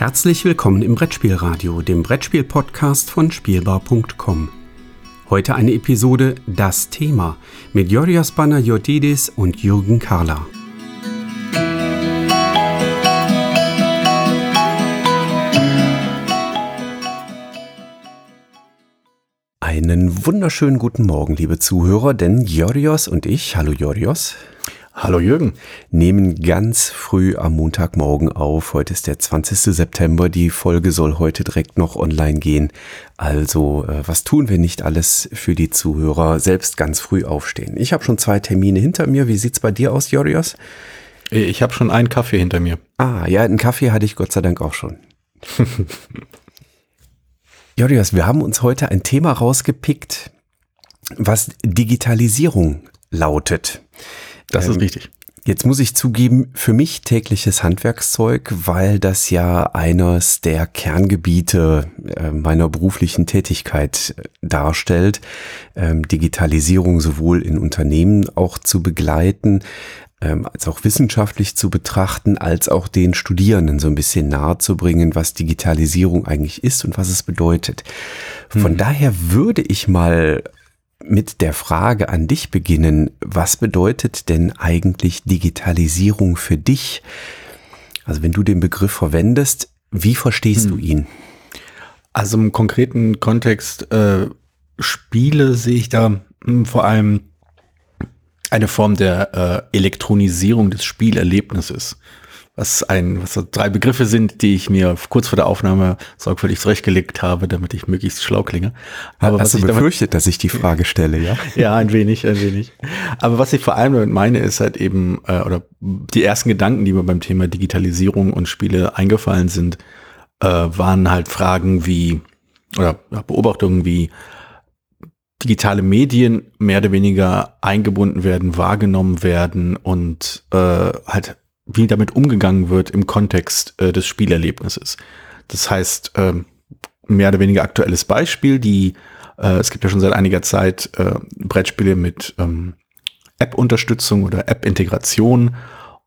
Herzlich willkommen im Brettspielradio, dem Brettspiel-Podcast von Spielbar.com. Heute eine Episode Das Thema mit Yorios Banayotidis und Jürgen Karla. Einen wunderschönen guten Morgen, liebe Zuhörer, denn Jorios und ich, hallo Jorios, Hallo Jürgen. Nehmen ganz früh am Montagmorgen auf. Heute ist der 20. September. Die Folge soll heute direkt noch online gehen. Also, äh, was tun wir nicht alles für die Zuhörer? Selbst ganz früh aufstehen. Ich habe schon zwei Termine hinter mir. Wie sieht's bei dir aus, Jorios? Ich habe schon einen Kaffee hinter mir. Ah, ja, einen Kaffee hatte ich Gott sei Dank auch schon. Jorios, wir haben uns heute ein Thema rausgepickt, was Digitalisierung lautet. Das ähm, ist richtig. Jetzt muss ich zugeben, für mich tägliches Handwerkszeug, weil das ja eines der Kerngebiete äh, meiner beruflichen Tätigkeit äh, darstellt, ähm, Digitalisierung sowohl in Unternehmen auch zu begleiten, ähm, als auch wissenschaftlich zu betrachten, als auch den Studierenden so ein bisschen nahe zu bringen, was Digitalisierung eigentlich ist und was es bedeutet. Von hm. daher würde ich mal mit der Frage an dich beginnen, was bedeutet denn eigentlich Digitalisierung für dich? Also wenn du den Begriff verwendest, wie verstehst hm. du ihn? Also im konkreten Kontext äh, Spiele sehe ich da mh, hm, vor allem eine Form der äh, Elektronisierung des Spielerlebnisses was ein, was so drei Begriffe sind, die ich mir kurz vor der Aufnahme sorgfältig zurechtgelegt habe, damit ich möglichst schlau klinge. Aber Hast was du befürchtet, damit, dass ich die Frage stelle, ja? ja, ein wenig, ein wenig. Aber was ich vor allem damit meine, ist halt eben, äh, oder die ersten Gedanken, die mir beim Thema Digitalisierung und Spiele eingefallen sind, äh, waren halt Fragen wie, oder Beobachtungen wie, digitale Medien mehr oder weniger eingebunden werden, wahrgenommen werden und äh, halt wie damit umgegangen wird im Kontext äh, des Spielerlebnisses. Das heißt, äh, mehr oder weniger aktuelles Beispiel, die äh, es gibt ja schon seit einiger Zeit äh, Brettspiele mit ähm, App-Unterstützung oder App-Integration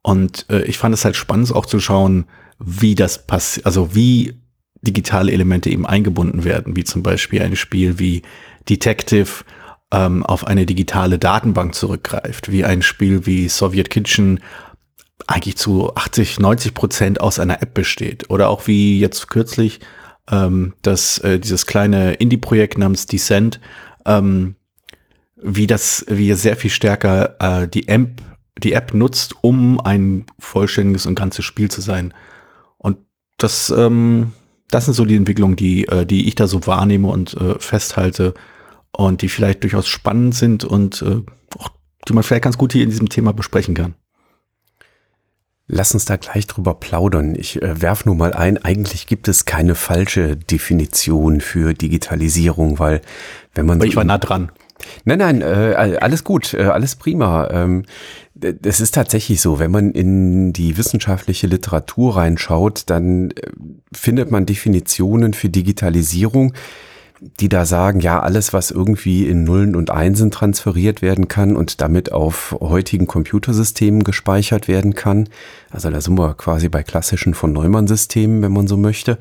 und äh, ich fand es halt spannend auch zu schauen, wie das passiert, also wie digitale Elemente eben eingebunden werden, wie zum Beispiel ein Spiel wie Detective ähm, auf eine digitale Datenbank zurückgreift, wie ein Spiel wie Soviet Kitchen eigentlich zu 80, 90 Prozent aus einer App besteht. Oder auch wie jetzt kürzlich ähm, das, äh, dieses kleine Indie-Projekt namens Descent, ähm, wie das, wie sehr viel stärker äh, die App, die App nutzt, um ein vollständiges und ganzes Spiel zu sein. Und das, ähm, das sind so die Entwicklungen, die, äh, die ich da so wahrnehme und äh, festhalte und die vielleicht durchaus spannend sind und äh, auch, die man vielleicht ganz gut hier in diesem Thema besprechen kann. Lass uns da gleich drüber plaudern. Ich äh, werf nur mal ein, eigentlich gibt es keine falsche Definition für Digitalisierung, weil wenn man. Aber ich war nah dran. Nein, nein, äh, alles gut, äh, alles prima. Ähm, das ist tatsächlich so, wenn man in die wissenschaftliche Literatur reinschaut, dann äh, findet man Definitionen für Digitalisierung, die da sagen, ja, alles, was irgendwie in Nullen und Einsen transferiert werden kann und damit auf heutigen Computersystemen gespeichert werden kann. Also da sind wir quasi bei klassischen von Neumann-Systemen, wenn man so möchte.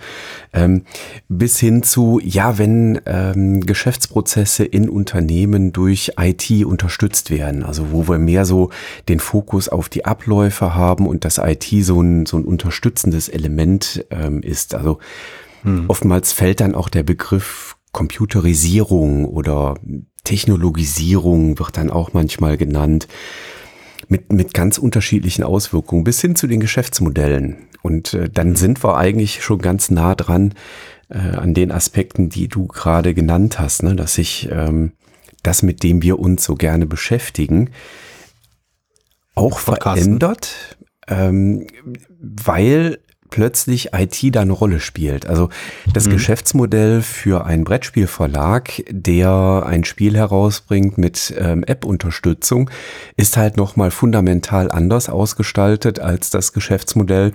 Ähm, bis hin zu, ja, wenn ähm, Geschäftsprozesse in Unternehmen durch IT unterstützt werden, also wo wir mehr so den Fokus auf die Abläufe haben und das IT so ein, so ein unterstützendes Element ähm, ist. Also hm. Oftmals fällt dann auch der Begriff Computerisierung oder Technologisierung wird dann auch manchmal genannt, mit, mit ganz unterschiedlichen Auswirkungen bis hin zu den Geschäftsmodellen. Und äh, dann sind wir eigentlich schon ganz nah dran äh, an den Aspekten, die du gerade genannt hast, ne? dass sich ähm, das, mit dem wir uns so gerne beschäftigen, auch verändert, ähm, weil plötzlich IT da eine Rolle spielt. Also das mhm. Geschäftsmodell für einen Brettspielverlag, der ein Spiel herausbringt mit ähm, App-Unterstützung, ist halt nochmal fundamental anders ausgestaltet als das Geschäftsmodell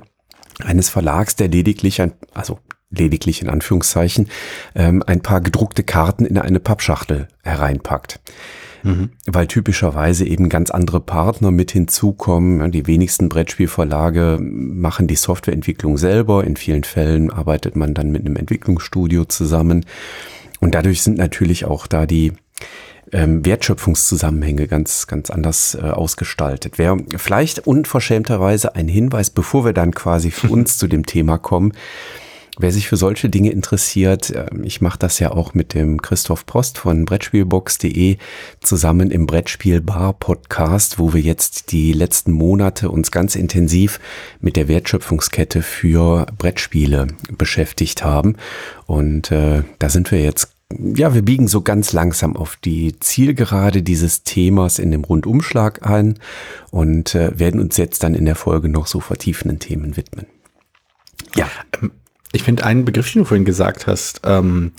eines Verlags, der lediglich ein, also lediglich in Anführungszeichen, ähm, ein paar gedruckte Karten in eine Pappschachtel hereinpackt. Mhm. weil typischerweise eben ganz andere Partner mit hinzukommen. Die wenigsten Brettspielverlage machen die Softwareentwicklung selber. In vielen Fällen arbeitet man dann mit einem Entwicklungsstudio zusammen. Und dadurch sind natürlich auch da die ähm, Wertschöpfungszusammenhänge ganz, ganz anders äh, ausgestaltet. Wäre vielleicht unverschämterweise ein Hinweis, bevor wir dann quasi für uns zu dem Thema kommen. Wer sich für solche Dinge interessiert, ähm, ich mache das ja auch mit dem Christoph Post von Brettspielbox.de zusammen im Brettspielbar Podcast, wo wir jetzt die letzten Monate uns ganz intensiv mit der Wertschöpfungskette für Brettspiele beschäftigt haben. Und äh, da sind wir jetzt ja, wir biegen so ganz langsam auf die Zielgerade dieses Themas in dem Rundumschlag ein und äh, werden uns jetzt dann in der Folge noch so vertiefenden Themen widmen. Ja. Ich finde einen Begriff, den du vorhin gesagt hast, ähm,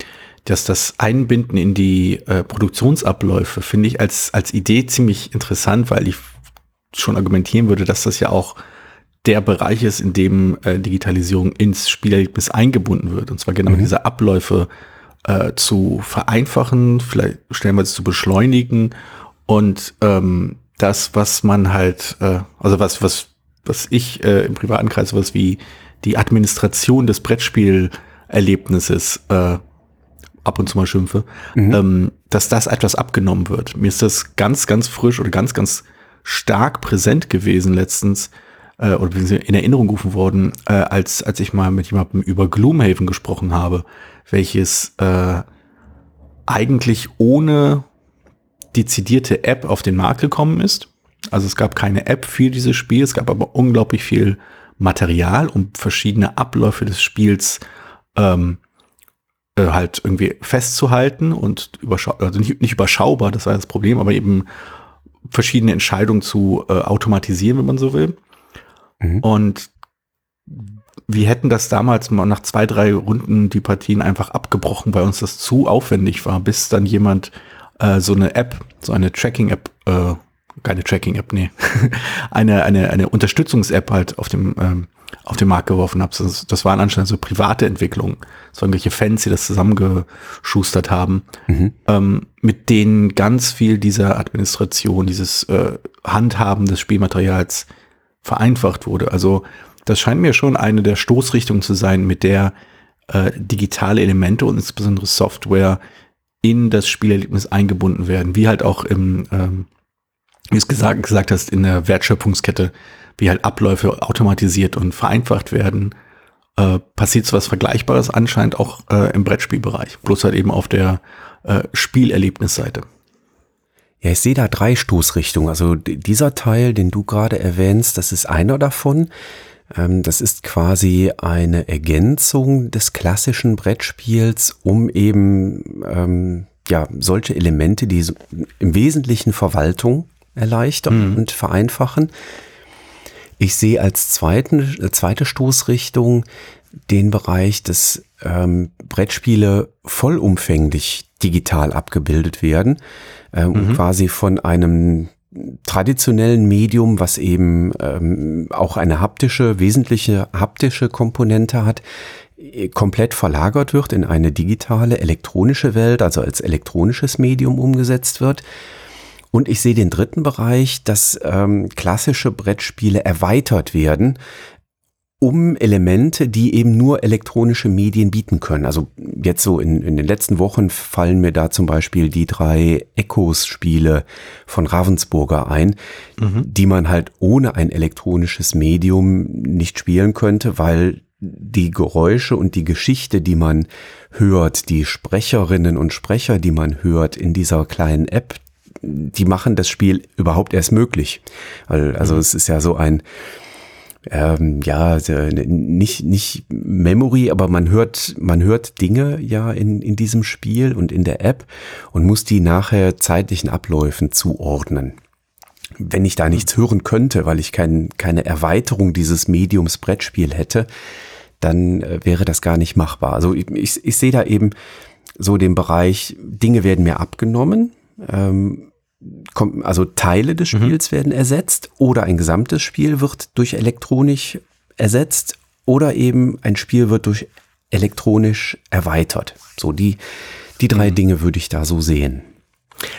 dass das Einbinden in die äh, Produktionsabläufe finde ich als, als Idee ziemlich interessant, weil ich schon argumentieren würde, dass das ja auch der Bereich ist, in dem äh, Digitalisierung ins Spielerlebnis eingebunden wird. Und zwar genau mhm. diese Abläufe äh, zu vereinfachen, vielleicht stellen wir es zu beschleunigen und ähm, das, was man halt, äh, also was, was, was ich äh, im privaten Kreis was wie die Administration des Brettspielerlebnisses äh, ab und zu mal schimpfe, mhm. ähm, dass das etwas abgenommen wird. Mir ist das ganz, ganz frisch oder ganz, ganz stark präsent gewesen letztens äh, oder in Erinnerung gerufen worden, äh, als, als ich mal mit jemandem über Gloomhaven gesprochen habe, welches äh, eigentlich ohne dezidierte App auf den Markt gekommen ist. Also es gab keine App für dieses Spiel, es gab aber unglaublich viel Material, um verschiedene Abläufe des Spiels ähm, äh, halt irgendwie festzuhalten und überschau also nicht, nicht überschaubar, das war das Problem, aber eben verschiedene Entscheidungen zu äh, automatisieren, wenn man so will. Mhm. Und wir hätten das damals mal nach zwei, drei Runden die Partien einfach abgebrochen, weil uns das zu aufwendig war, bis dann jemand äh, so eine App, so eine Tracking-App äh, keine Tracking-App, nee, eine, eine, eine Unterstützungs-App halt auf dem, ähm, auf den Markt geworfen habe. Das, das waren anscheinend so private Entwicklungen, so irgendwelche Fans, die das zusammengeschustert haben, mhm. ähm, mit denen ganz viel dieser Administration, dieses äh, Handhaben des Spielmaterials vereinfacht wurde. Also das scheint mir schon eine der Stoßrichtungen zu sein, mit der äh, digitale Elemente und insbesondere Software in das Spielerlebnis eingebunden werden, wie halt auch im ähm, wie du es gesagt, hast, in der Wertschöpfungskette, wie halt Abläufe automatisiert und vereinfacht werden, äh, passiert so was Vergleichbares anscheinend auch äh, im Brettspielbereich, bloß halt eben auf der äh, Spielerlebnisseite. Ja, ich sehe da drei Stoßrichtungen. Also dieser Teil, den du gerade erwähnst, das ist einer davon. Ähm, das ist quasi eine Ergänzung des klassischen Brettspiels, um eben ähm, ja solche Elemente, die im Wesentlichen Verwaltung erleichtern mhm. und vereinfachen. Ich sehe als zweiten, äh, zweite Stoßrichtung den Bereich, dass ähm, Brettspiele vollumfänglich digital abgebildet werden, ähm, mhm. quasi von einem traditionellen Medium, was eben ähm, auch eine haptische, wesentliche haptische Komponente hat, äh, komplett verlagert wird in eine digitale, elektronische Welt, also als elektronisches Medium umgesetzt wird. Und ich sehe den dritten Bereich, dass ähm, klassische Brettspiele erweitert werden um Elemente, die eben nur elektronische Medien bieten können. Also jetzt so in, in den letzten Wochen fallen mir da zum Beispiel die drei Echos-Spiele von Ravensburger ein, mhm. die man halt ohne ein elektronisches Medium nicht spielen könnte, weil die Geräusche und die Geschichte, die man hört, die Sprecherinnen und Sprecher, die man hört in dieser kleinen App, die machen das Spiel überhaupt erst möglich. Also mhm. es ist ja so ein, ähm, ja, nicht, nicht Memory, aber man hört, man hört Dinge ja in, in diesem Spiel und in der App und muss die nachher zeitlichen Abläufen zuordnen. Wenn ich da nichts hören könnte, weil ich kein, keine Erweiterung dieses Mediums Brettspiel hätte, dann äh, wäre das gar nicht machbar. Also ich, ich, ich sehe da eben so den Bereich, Dinge werden mir abgenommen, ähm, also Teile des mhm. Spiels mhm. werden ersetzt oder ein gesamtes Spiel wird durch elektronisch ersetzt oder eben ein Spiel wird durch elektronisch erweitert. So die, die drei mhm. Dinge würde ich da so sehen.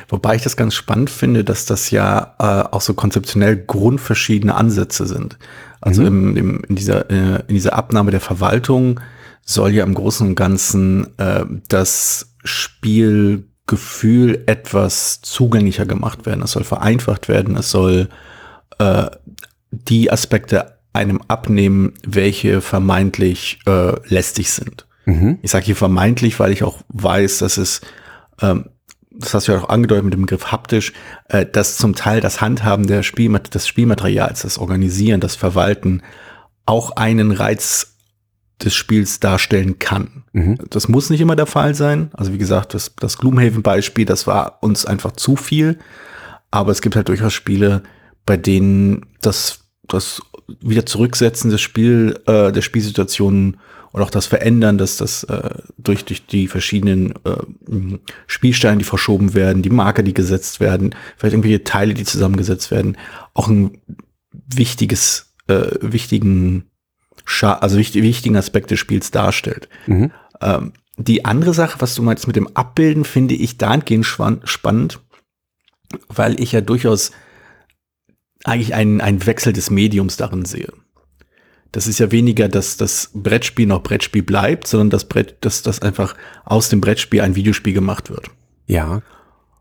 Wobei ich das ganz spannend finde, dass das ja äh, auch so konzeptionell grundverschiedene Ansätze sind. Also mhm. im, im, in, dieser, äh, in dieser Abnahme der Verwaltung soll ja im Großen und Ganzen äh, das Spielgefühl etwas zugänglicher gemacht werden. Es soll vereinfacht werden. Es soll äh, die Aspekte einem abnehmen, welche vermeintlich äh, lästig sind. Mhm. Ich sage hier vermeintlich, weil ich auch weiß, dass es ähm, das hast du ja auch angedeutet mit dem Begriff haptisch, äh, dass zum Teil das Handhaben der Spielmat des Spielmaterials, das Organisieren, das Verwalten auch einen Reiz des Spiels darstellen kann. Mhm. Das muss nicht immer der Fall sein. Also wie gesagt, das, das Gloomhaven-Beispiel, das war uns einfach zu viel. Aber es gibt halt durchaus Spiele, bei denen das, das wieder Zurücksetzen des Spiel, äh, der Spielsituationen und auch das Verändern, dass das äh, durch, durch die verschiedenen äh, Spielsteine, die verschoben werden, die Marker, die gesetzt werden, vielleicht irgendwelche Teile, die zusammengesetzt werden, auch ein wichtiges, äh, wichtigen, also wichtig, wichtigen Aspekt des Spiels darstellt. Mhm. Ähm, die andere Sache, was du meinst mit dem Abbilden, finde ich dahingehend spannend, weil ich ja durchaus eigentlich einen, einen Wechsel des Mediums darin sehe das ist ja weniger, dass das Brettspiel noch Brettspiel bleibt, sondern das Brett, dass das einfach aus dem Brettspiel ein Videospiel gemacht wird. Ja.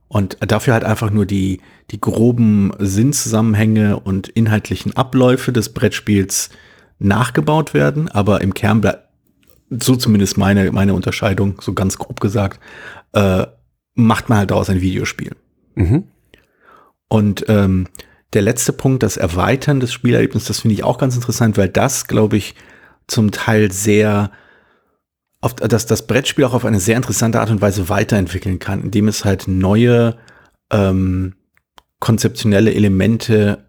Und dafür halt einfach nur die, die groben Sinnzusammenhänge und inhaltlichen Abläufe des Brettspiels nachgebaut werden, aber im Kern bleibt, so zumindest meine, meine Unterscheidung, so ganz grob gesagt, äh, macht man halt daraus ein Videospiel. Mhm. Und ähm, der letzte Punkt, das Erweitern des Spielerlebnisses, das finde ich auch ganz interessant, weil das, glaube ich, zum Teil sehr, auf, dass das Brettspiel auch auf eine sehr interessante Art und Weise weiterentwickeln kann, indem es halt neue ähm, konzeptionelle Elemente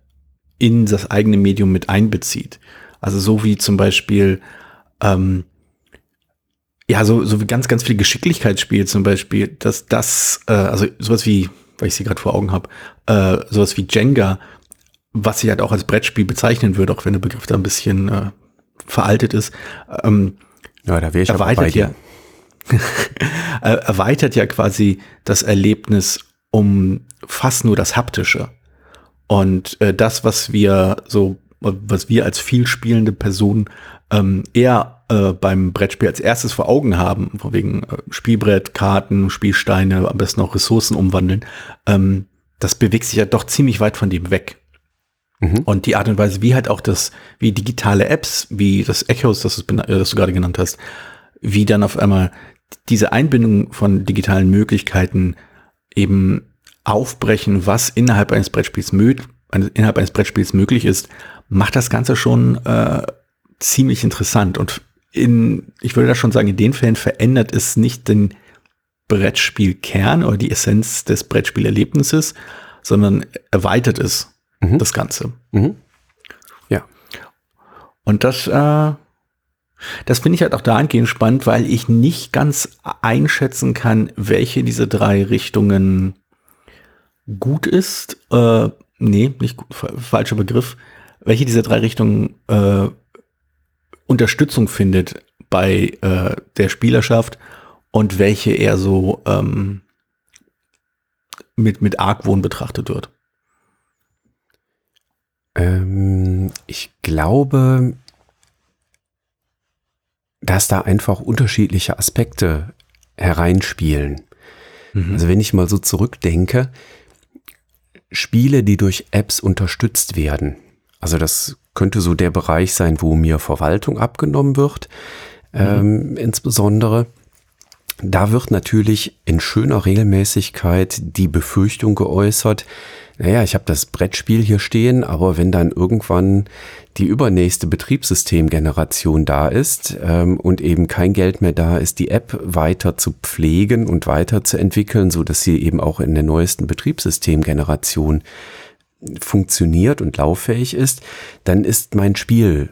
in das eigene Medium mit einbezieht. Also so wie zum Beispiel ähm, ja, so, so wie ganz, ganz viel Geschicklichkeitsspiel zum Beispiel, dass das, äh, also sowas wie weil ich sie gerade vor Augen habe, äh, sowas wie Jenga, was ich halt auch als Brettspiel bezeichnen würde, auch wenn der Begriff da ein bisschen äh, veraltet ist. Ähm, ja, da wäre ich erweitert bei ja, erweitert ja quasi das Erlebnis um fast nur das Haptische. Und äh, das, was wir so, was wir als vielspielende Person ähm, eher äh, beim Brettspiel als erstes vor Augen haben, von wegen äh, Spielbrett, Karten, Spielsteine, am besten auch Ressourcen umwandeln, ähm, das bewegt sich ja doch ziemlich weit von dem weg. Mhm. Und die Art und Weise, wie halt auch das, wie digitale Apps, wie das Echos, das, du, das du gerade genannt hast, wie dann auf einmal diese Einbindung von digitalen Möglichkeiten eben aufbrechen, was innerhalb eines Brettspiels, innerhalb eines Brettspiels möglich ist, macht das Ganze schon äh, ziemlich interessant und in, ich würde da schon sagen, in den Fällen verändert es nicht den Brettspielkern oder die Essenz des Brettspielerlebnisses, sondern erweitert es mhm. das Ganze. Mhm. Ja. Und das, äh, das finde ich halt auch dahingehend spannend, weil ich nicht ganz einschätzen kann, welche dieser drei Richtungen gut ist. Äh, nee, nicht gut, falscher Begriff. Welche dieser drei Richtungen äh, Unterstützung findet bei äh, der Spielerschaft und welche eher so ähm, mit, mit Argwohn betrachtet wird? Ähm, ich glaube, dass da einfach unterschiedliche Aspekte hereinspielen. Mhm. Also wenn ich mal so zurückdenke, Spiele, die durch Apps unterstützt werden, also das könnte so der Bereich sein, wo mir Verwaltung abgenommen wird, mhm. ähm, insbesondere. Da wird natürlich in schöner Regelmäßigkeit die Befürchtung geäußert, naja, ich habe das Brettspiel hier stehen, aber wenn dann irgendwann die übernächste Betriebssystemgeneration da ist ähm, und eben kein Geld mehr da ist, die App weiter zu pflegen und weiter zu entwickeln, so dass sie eben auch in der neuesten Betriebssystemgeneration funktioniert und lauffähig ist, dann ist mein Spiel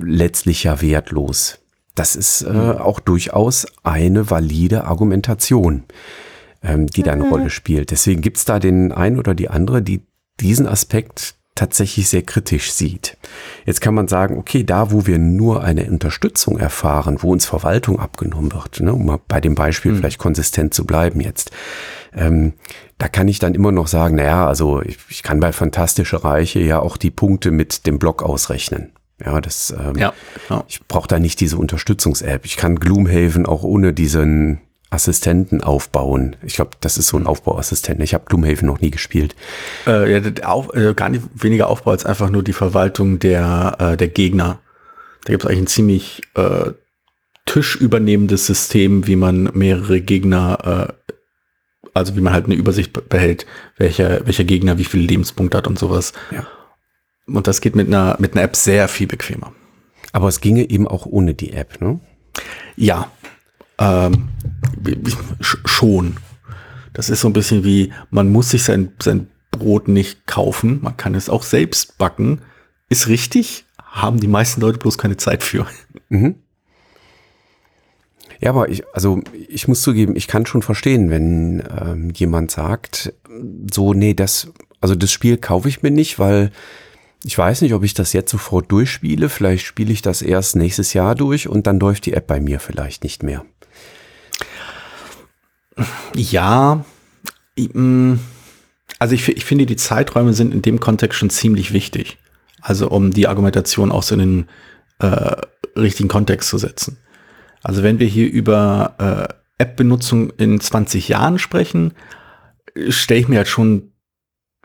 letztlich ja wertlos. Das ist äh, mhm. auch durchaus eine valide Argumentation, ähm, die da eine mhm. Rolle spielt. Deswegen gibt's da den einen oder die andere, die diesen Aspekt tatsächlich sehr kritisch sieht. Jetzt kann man sagen, okay, da wo wir nur eine Unterstützung erfahren, wo uns Verwaltung abgenommen wird, ne, um mal bei dem Beispiel mhm. vielleicht konsistent zu bleiben jetzt, ähm, da kann ich dann immer noch sagen, naja, also ich, ich kann bei Fantastische Reiche ja auch die Punkte mit dem Block ausrechnen. Ja, das, ähm, ja, ja. ich brauche da nicht diese Unterstützungs-App. Ich kann Gloomhaven auch ohne diesen Assistenten aufbauen. Ich glaube, das ist so ein Aufbauassistent. Ich habe Gloomhaven noch nie gespielt. Äh, ja, auf, äh, gar nicht weniger Aufbau als einfach nur die Verwaltung der, äh, der Gegner. Da gibt es eigentlich ein ziemlich äh, tischübernehmendes System, wie man mehrere Gegner, äh, also wie man halt eine Übersicht behält, welcher, welcher Gegner wie viele Lebenspunkte hat und sowas. Ja. Und das geht mit einer, mit einer App sehr viel bequemer. Aber es ginge eben auch ohne die App, ne? Ja, ähm, schon. Das ist so ein bisschen wie, man muss sich sein, sein Brot nicht kaufen, man kann es auch selbst backen. Ist richtig, haben die meisten Leute bloß keine Zeit für. Mhm. Ja, aber ich, also ich muss zugeben, ich kann schon verstehen, wenn ähm, jemand sagt, so, nee, das, also das Spiel kaufe ich mir nicht, weil ich weiß nicht, ob ich das jetzt sofort durchspiele. Vielleicht spiele ich das erst nächstes Jahr durch und dann läuft die App bei mir vielleicht nicht mehr. Ja, mm, also ich, ich finde, die Zeiträume sind in dem Kontext schon ziemlich wichtig. Also um die Argumentation auch so in den äh, richtigen Kontext zu setzen. Also wenn wir hier über äh, App-Benutzung in 20 Jahren sprechen, stelle ich mir halt schon,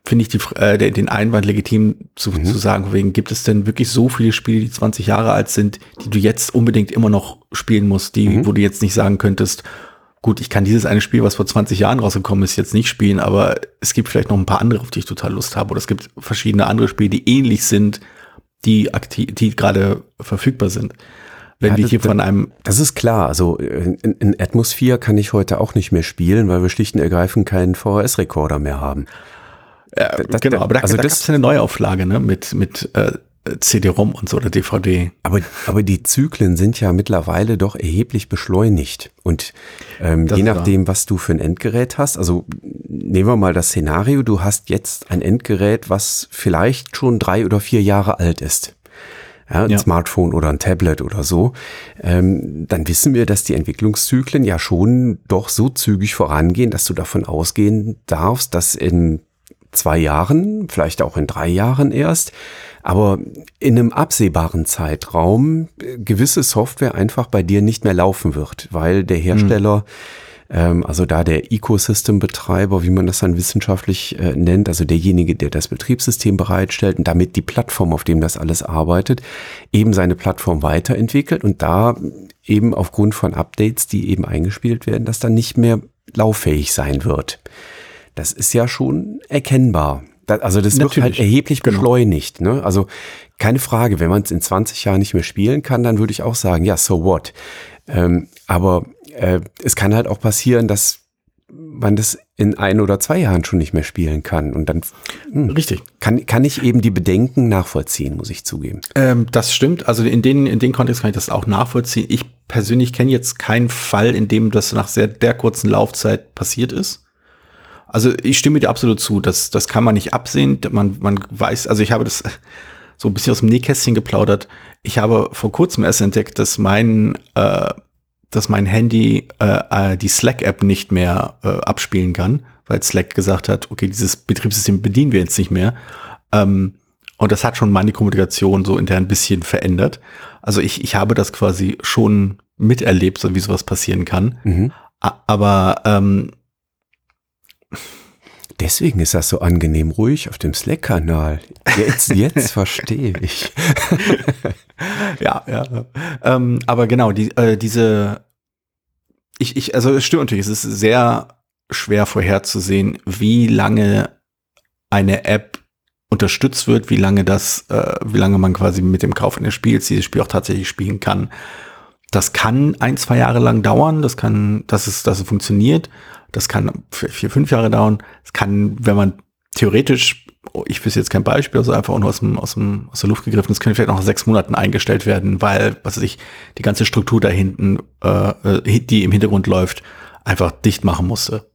finde ich die, äh, den Einwand legitim zu, mhm. zu sagen, wegen gibt es denn wirklich so viele Spiele, die 20 Jahre alt sind, die du jetzt unbedingt immer noch spielen musst, die, mhm. wo du jetzt nicht sagen könntest, Gut, ich kann dieses eine Spiel, was vor 20 Jahren rausgekommen ist, jetzt nicht spielen, aber es gibt vielleicht noch ein paar andere, auf die ich total Lust habe. Oder es gibt verschiedene andere Spiele, die ähnlich sind, die aktiv, die gerade verfügbar sind. Wenn ja, wir hier von einem. Das ist klar. Also in, in Atmosphere kann ich heute auch nicht mehr spielen, weil wir schlicht und ergreifend keinen VHS-Rekorder mehr haben. Ja, das, genau, aber da, also da das ist eine Neuauflage, ne, mit, mit äh, CD-ROM und so oder DVD. Aber, aber die Zyklen sind ja mittlerweile doch erheblich beschleunigt. Und ähm, je nachdem, was du für ein Endgerät hast, also nehmen wir mal das Szenario, du hast jetzt ein Endgerät, was vielleicht schon drei oder vier Jahre alt ist. Ja, ein ja. Smartphone oder ein Tablet oder so, ähm, dann wissen wir, dass die Entwicklungszyklen ja schon doch so zügig vorangehen, dass du davon ausgehen darfst, dass in zwei Jahren, vielleicht auch in drei Jahren erst, aber in einem absehbaren Zeitraum äh, gewisse Software einfach bei dir nicht mehr laufen wird, weil der Hersteller, mhm. also da der Ecosystem-Betreiber, wie man das dann wissenschaftlich äh, nennt, also derjenige, der das Betriebssystem bereitstellt und damit die Plattform, auf dem das alles arbeitet, eben seine Plattform weiterentwickelt und da eben aufgrund von Updates, die eben eingespielt werden, das dann nicht mehr lauffähig sein wird. Das ist ja schon erkennbar. Also das Natürlich. wird halt erheblich genau. beschleunigt. Ne? Also keine Frage, wenn man es in 20 Jahren nicht mehr spielen kann, dann würde ich auch sagen, ja, so what. Ähm, aber äh, es kann halt auch passieren, dass man das in ein oder zwei Jahren schon nicht mehr spielen kann. Und dann hm, richtig kann, kann ich eben die Bedenken nachvollziehen, muss ich zugeben. Ähm, das stimmt. Also in den, in den Kontext kann ich das auch nachvollziehen. Ich persönlich kenne jetzt keinen Fall, in dem das nach sehr der kurzen Laufzeit passiert ist. Also ich stimme dir absolut zu, das, das kann man nicht absehen. Man, man weiß, also ich habe das so ein bisschen aus dem Nähkästchen geplaudert. Ich habe vor kurzem erst entdeckt, dass mein, äh, dass mein Handy äh, äh die Slack-App nicht mehr äh, abspielen kann, weil Slack gesagt hat, okay, dieses Betriebssystem bedienen wir jetzt nicht mehr. Ähm, und das hat schon meine Kommunikation so intern ein bisschen verändert. Also ich, ich habe das quasi schon miterlebt, so wie sowas passieren kann. Mhm. Aber ähm, Deswegen ist das so angenehm ruhig auf dem Slack-Kanal. Jetzt, jetzt verstehe ich. ja, ja. Ähm, aber genau, die, äh, diese, ich, ich, also es stimmt natürlich, es ist sehr schwer vorherzusehen, wie lange eine App unterstützt wird, wie lange das, äh, wie lange man quasi mit dem Kauf eines Spiels dieses Spiel auch tatsächlich spielen kann. Das kann ein, zwei Jahre lang dauern, das kann, dass es, dass es funktioniert. Das kann vier, fünf Jahre dauern. Es kann, wenn man theoretisch, oh, ich wüsste jetzt kein Beispiel, also einfach nur aus, dem, aus, dem, aus der Luft gegriffen, das könnte vielleicht noch nach sechs Monaten eingestellt werden, weil, was weiß ich, die ganze Struktur da hinten, äh, äh, die im Hintergrund läuft, einfach dicht machen musste.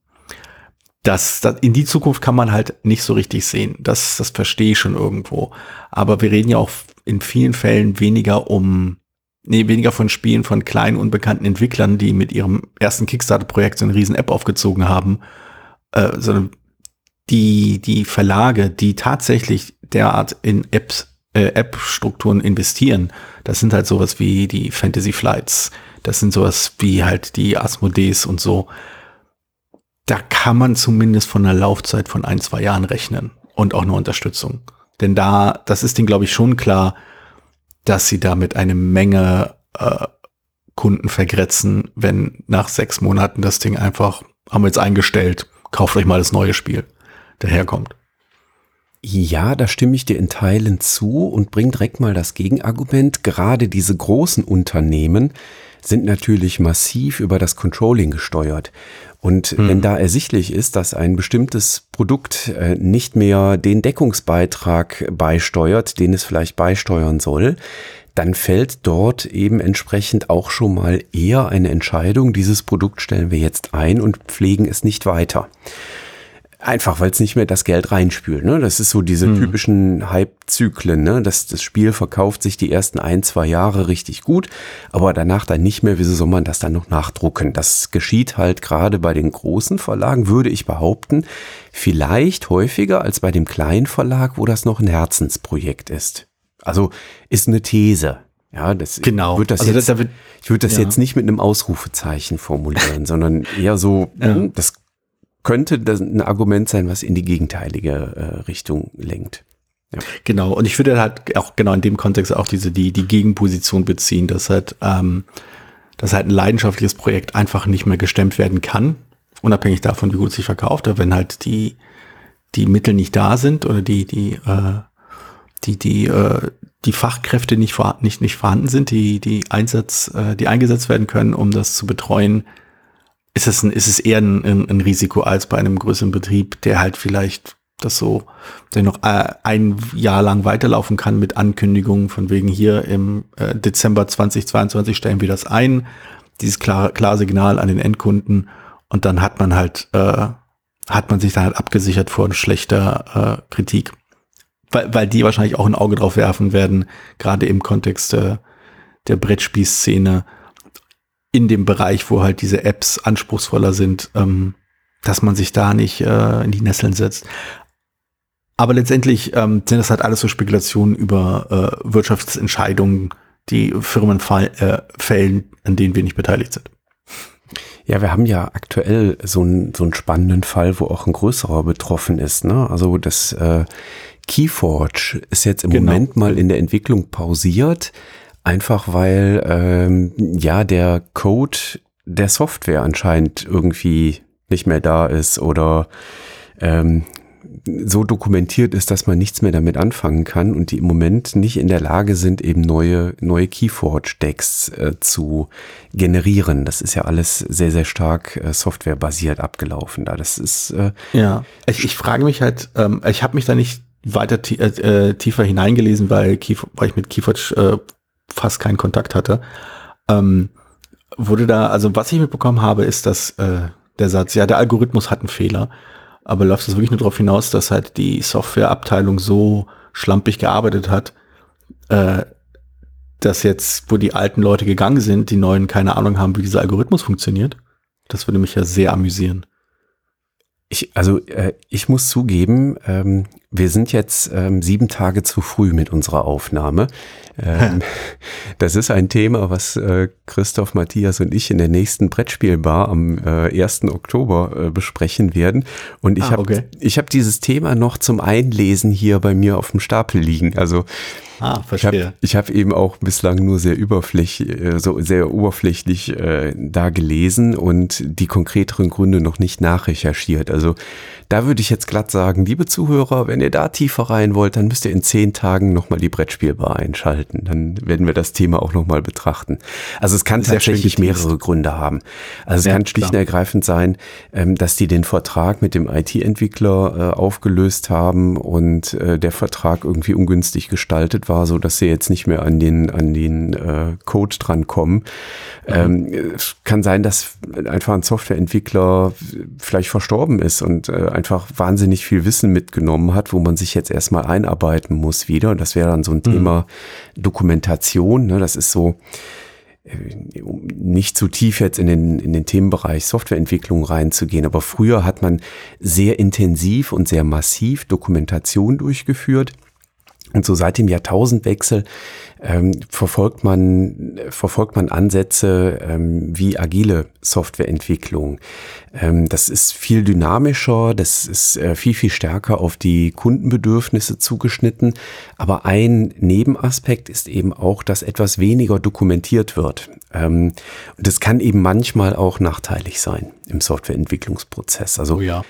Das, das, in die Zukunft kann man halt nicht so richtig sehen. Das, das verstehe ich schon irgendwo. Aber wir reden ja auch in vielen Fällen weniger um, nee, weniger von Spielen von kleinen, unbekannten Entwicklern, die mit ihrem ersten Kickstarter-Projekt so eine riesen App aufgezogen haben, äh, sondern die, die Verlage, die tatsächlich derart in Apps, äh, App-Strukturen investieren, das sind halt sowas wie die Fantasy Flights, das sind sowas wie halt die Asmodees und so. Da kann man zumindest von einer Laufzeit von ein, zwei Jahren rechnen und auch eine Unterstützung. Denn da, das ist denen, glaube ich, schon klar, dass sie damit eine Menge äh, Kunden vergrätzen, wenn nach sechs Monaten das Ding einfach, haben wir jetzt eingestellt, kauft euch mal das neue Spiel, daherkommt. Ja, da stimme ich dir in Teilen zu und bring direkt mal das Gegenargument. Gerade diese großen Unternehmen sind natürlich massiv über das Controlling gesteuert. Und hm. wenn da ersichtlich ist, dass ein bestimmtes Produkt äh, nicht mehr den Deckungsbeitrag beisteuert, den es vielleicht beisteuern soll, dann fällt dort eben entsprechend auch schon mal eher eine Entscheidung, dieses Produkt stellen wir jetzt ein und pflegen es nicht weiter. Einfach, weil es nicht mehr das Geld reinspült. Ne? Das ist so diese hm. typischen Hype-Zyklen. Ne? Das, das Spiel verkauft sich die ersten ein, zwei Jahre richtig gut, aber danach dann nicht mehr. Wieso soll man das dann noch nachdrucken? Das geschieht halt gerade bei den großen Verlagen, würde ich behaupten, vielleicht häufiger als bei dem kleinen Verlag, wo das noch ein Herzensprojekt ist. Also ist eine These. Ja, das genau. Wird das also jetzt, das, wird, ich würde das ja. jetzt nicht mit einem Ausrufezeichen formulieren, sondern eher so, ja. Hm, das könnte das ein Argument sein, was in die gegenteilige äh, Richtung lenkt. Ja. Genau, und ich würde halt auch genau in dem Kontext auch diese, die, die Gegenposition beziehen, dass halt, ähm, dass halt ein leidenschaftliches Projekt einfach nicht mehr gestemmt werden kann, unabhängig davon, wie gut es sich verkauft, aber wenn halt die, die Mittel nicht da sind oder die, die, äh, die, die, äh, die Fachkräfte nicht, vor, nicht, nicht vorhanden sind, die, die Einsatz, äh, die eingesetzt werden können, um das zu betreuen, ist es, ein, ist es eher ein, ein, ein Risiko als bei einem größeren Betrieb, der halt vielleicht das so, der noch äh, ein Jahr lang weiterlaufen kann mit Ankündigungen von wegen hier im äh, Dezember 2022 stellen wir das ein, dieses klare, klare Signal an den Endkunden und dann hat man halt, äh, hat man sich dann halt abgesichert vor schlechter äh, Kritik. Weil, weil die wahrscheinlich auch ein Auge drauf werfen werden, gerade im Kontext äh, der Brettspielszene, in dem Bereich, wo halt diese Apps anspruchsvoller sind, ähm, dass man sich da nicht äh, in die Nesseln setzt. Aber letztendlich ähm, sind das halt alles so Spekulationen über äh, Wirtschaftsentscheidungen, die Firmen äh, fällen, an denen wir nicht beteiligt sind. Ja, wir haben ja aktuell so, ein, so einen spannenden Fall, wo auch ein größerer betroffen ist. Ne? Also das äh, Keyforge ist jetzt im genau. Moment mal in der Entwicklung pausiert, Einfach weil ähm, ja der Code der Software anscheinend irgendwie nicht mehr da ist oder ähm, so dokumentiert ist, dass man nichts mehr damit anfangen kann und die im Moment nicht in der Lage sind, eben neue, neue Keyforge-Decks äh, zu generieren. Das ist ja alles sehr, sehr stark äh, softwarebasiert abgelaufen. Da das ist äh, ja. Ich, ich frage mich halt, ähm, ich habe mich da nicht weiter äh, tiefer hineingelesen, weil, Key, weil ich mit Keyforge äh, fast keinen Kontakt hatte, ähm, wurde da, also was ich mitbekommen habe, ist, dass äh, der Satz, ja, der Algorithmus hat einen Fehler, aber läuft es wirklich nur darauf hinaus, dass halt die Softwareabteilung so schlampig gearbeitet hat, äh, dass jetzt, wo die alten Leute gegangen sind, die neuen keine Ahnung haben, wie dieser Algorithmus funktioniert. Das würde mich ja sehr amüsieren. Ich, also äh, ich muss zugeben, ähm, wir sind jetzt ähm, sieben Tage zu früh mit unserer Aufnahme. Ähm, das ist ein Thema, was äh, Christoph, Matthias und ich in der nächsten Brettspielbar am äh, 1. Oktober äh, besprechen werden. Und ich ah, habe okay. ich hab dieses Thema noch zum Einlesen hier bei mir auf dem Stapel liegen. Also Ah, verstehe. Ich habe hab eben auch bislang nur sehr überflächlich, äh, so sehr oberflächlich äh, da gelesen und die konkreteren Gründe noch nicht nachrecherchiert. Also da würde ich jetzt glatt sagen, liebe Zuhörer, wenn ihr da tiefer rein wollt, dann müsst ihr in zehn Tagen nochmal die Brettspielbar einschalten. Dann werden wir das Thema auch nochmal betrachten. Also es kann Sehr tatsächlich mehrere Gründe haben. Also es ja, kann schlicht und ergreifend sein, ähm, dass die den Vertrag mit dem IT-Entwickler äh, aufgelöst haben und äh, der Vertrag irgendwie ungünstig gestaltet war, so dass sie jetzt nicht mehr an den, an den äh, Code drankommen. Mhm. Ähm, es kann sein, dass einfach ein Softwareentwickler vielleicht verstorben ist und einfach wahnsinnig viel Wissen mitgenommen hat hat, wo man sich jetzt erstmal einarbeiten muss wieder. Und das wäre dann so ein mhm. Thema Dokumentation. Ne? Das ist so, äh, um nicht zu tief jetzt in den, in den Themenbereich Softwareentwicklung reinzugehen, aber früher hat man sehr intensiv und sehr massiv Dokumentation durchgeführt. Und so seit dem Jahrtausendwechsel ähm, verfolgt man verfolgt man Ansätze ähm, wie agile Softwareentwicklung. Ähm, das ist viel dynamischer, das ist äh, viel viel stärker auf die Kundenbedürfnisse zugeschnitten. Aber ein Nebenaspekt ist eben auch, dass etwas weniger dokumentiert wird. Ähm, und das kann eben manchmal auch nachteilig sein im Softwareentwicklungsprozess. Also oh ja.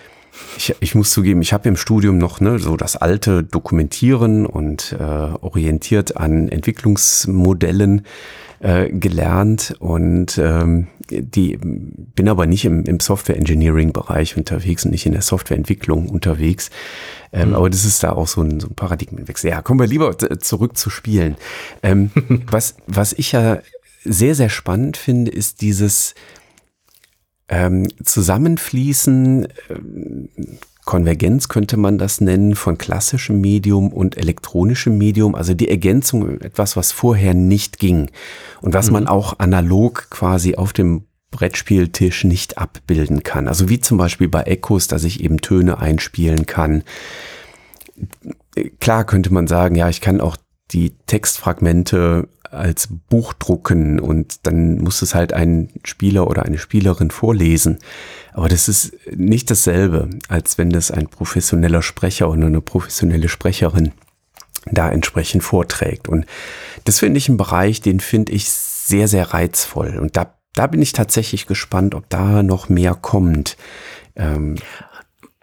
Ich, ich muss zugeben, ich habe im Studium noch ne, so das alte Dokumentieren und äh, orientiert an Entwicklungsmodellen äh, gelernt und ähm, die bin aber nicht im, im Software Engineering Bereich unterwegs und nicht in der Softwareentwicklung unterwegs. Ähm, mhm. Aber das ist da auch so ein, so ein Paradigmenwechsel. Ja, kommen wir lieber zurück zu Spielen. Ähm, was, was ich ja sehr, sehr spannend finde, ist dieses ähm, Zusammenfließen, äh, Konvergenz könnte man das nennen, von klassischem Medium und elektronischem Medium, also die Ergänzung etwas, was vorher nicht ging und was mhm. man auch analog quasi auf dem Brettspieltisch nicht abbilden kann. Also wie zum Beispiel bei Echos, dass ich eben Töne einspielen kann. Klar könnte man sagen, ja, ich kann auch die Textfragmente als Buch drucken und dann muss es halt ein Spieler oder eine Spielerin vorlesen. Aber das ist nicht dasselbe, als wenn das ein professioneller Sprecher oder eine professionelle Sprecherin da entsprechend vorträgt. Und das finde ich ein Bereich, den finde ich sehr, sehr reizvoll. Und da, da bin ich tatsächlich gespannt, ob da noch mehr kommt. Ähm,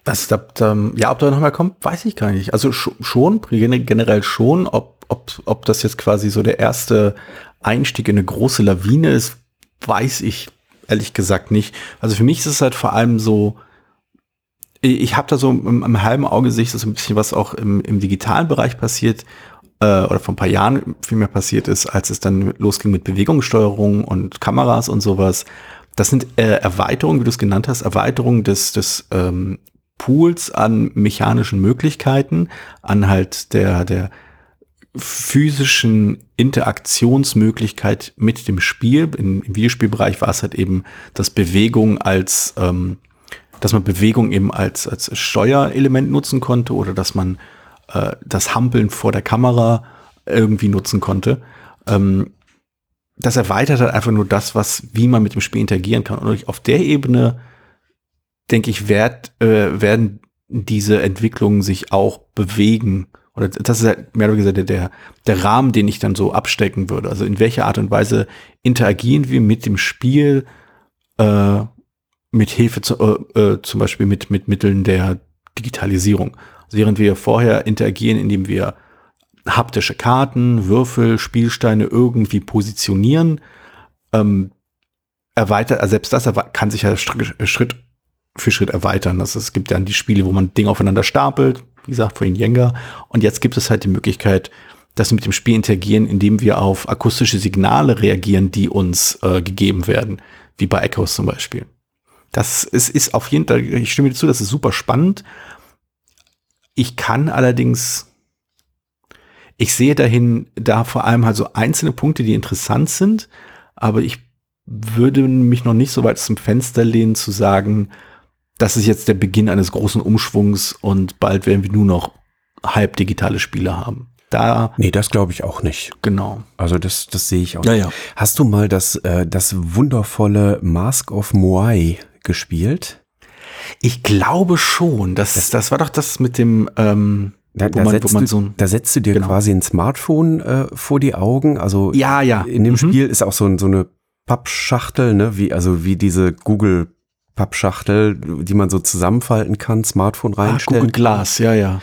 was da, da, ja, ob da noch mehr kommt, weiß ich gar nicht. Also schon, generell schon, ob ob, ob das jetzt quasi so der erste Einstieg in eine große Lawine ist, weiß ich ehrlich gesagt nicht. Also für mich ist es halt vor allem so, ich habe da so im, im, halben Auge sich so ein bisschen, was auch im, im digitalen Bereich passiert äh, oder vor ein paar Jahren viel mehr passiert ist, als es dann losging mit Bewegungssteuerung und Kameras und sowas. Das sind äh, Erweiterungen, wie du es genannt hast, Erweiterungen des, des ähm, Pools an mechanischen Möglichkeiten, an halt der, der physischen Interaktionsmöglichkeit mit dem Spiel. Im, im Videospielbereich war es halt eben, dass Bewegung als, ähm, dass man Bewegung eben als, als Steuerelement nutzen konnte oder dass man äh, das Hampeln vor der Kamera irgendwie nutzen konnte. Ähm, das erweitert halt einfach nur das, was, wie man mit dem Spiel interagieren kann. Und auf der Ebene, denke ich, werd, äh, werden diese Entwicklungen sich auch bewegen oder das ist halt mehr oder weniger der, der Rahmen, den ich dann so abstecken würde. Also in welcher Art und Weise interagieren wir mit dem Spiel äh, mit Hilfe zu, äh, äh, zum Beispiel mit, mit Mitteln der Digitalisierung. Also während wir vorher interagieren, indem wir haptische Karten, Würfel, Spielsteine irgendwie positionieren, ähm, erweitert, also selbst das kann sich ja Schritt für Schritt erweitern. Das, es gibt dann die Spiele, wo man Dinge aufeinander stapelt, wie gesagt, vorhin Jenga. Und jetzt gibt es halt die Möglichkeit, dass wir mit dem Spiel interagieren, indem wir auf akustische Signale reagieren, die uns äh, gegeben werden, wie bei Echoes zum Beispiel. Das ist, ist auf jeden Fall, ich stimme dir zu, das ist super spannend. Ich kann allerdings, ich sehe dahin, da vor allem halt so einzelne Punkte, die interessant sind, aber ich würde mich noch nicht so weit zum Fenster lehnen zu sagen, das ist jetzt der Beginn eines großen Umschwungs und bald werden wir nur noch halb digitale Spiele haben. Da nee, das glaube ich auch nicht. Genau. Also das, das sehe ich auch. Ja, ja. Hast du mal das, äh, das wundervolle Mask of Moai gespielt? Ich glaube schon. Das, das, das war doch das mit dem, ähm, da, da, man, setzt du, da, setzt du, dir genau. quasi ein Smartphone äh, vor die Augen. Also ja, ja. in dem mhm. Spiel ist auch so, so eine Pappschachtel, ne, wie, also wie diese Google Pappschachtel, die man so zusammenfalten kann, Smartphone ah, reinstellen. Ah, Google Glas, ja, ja.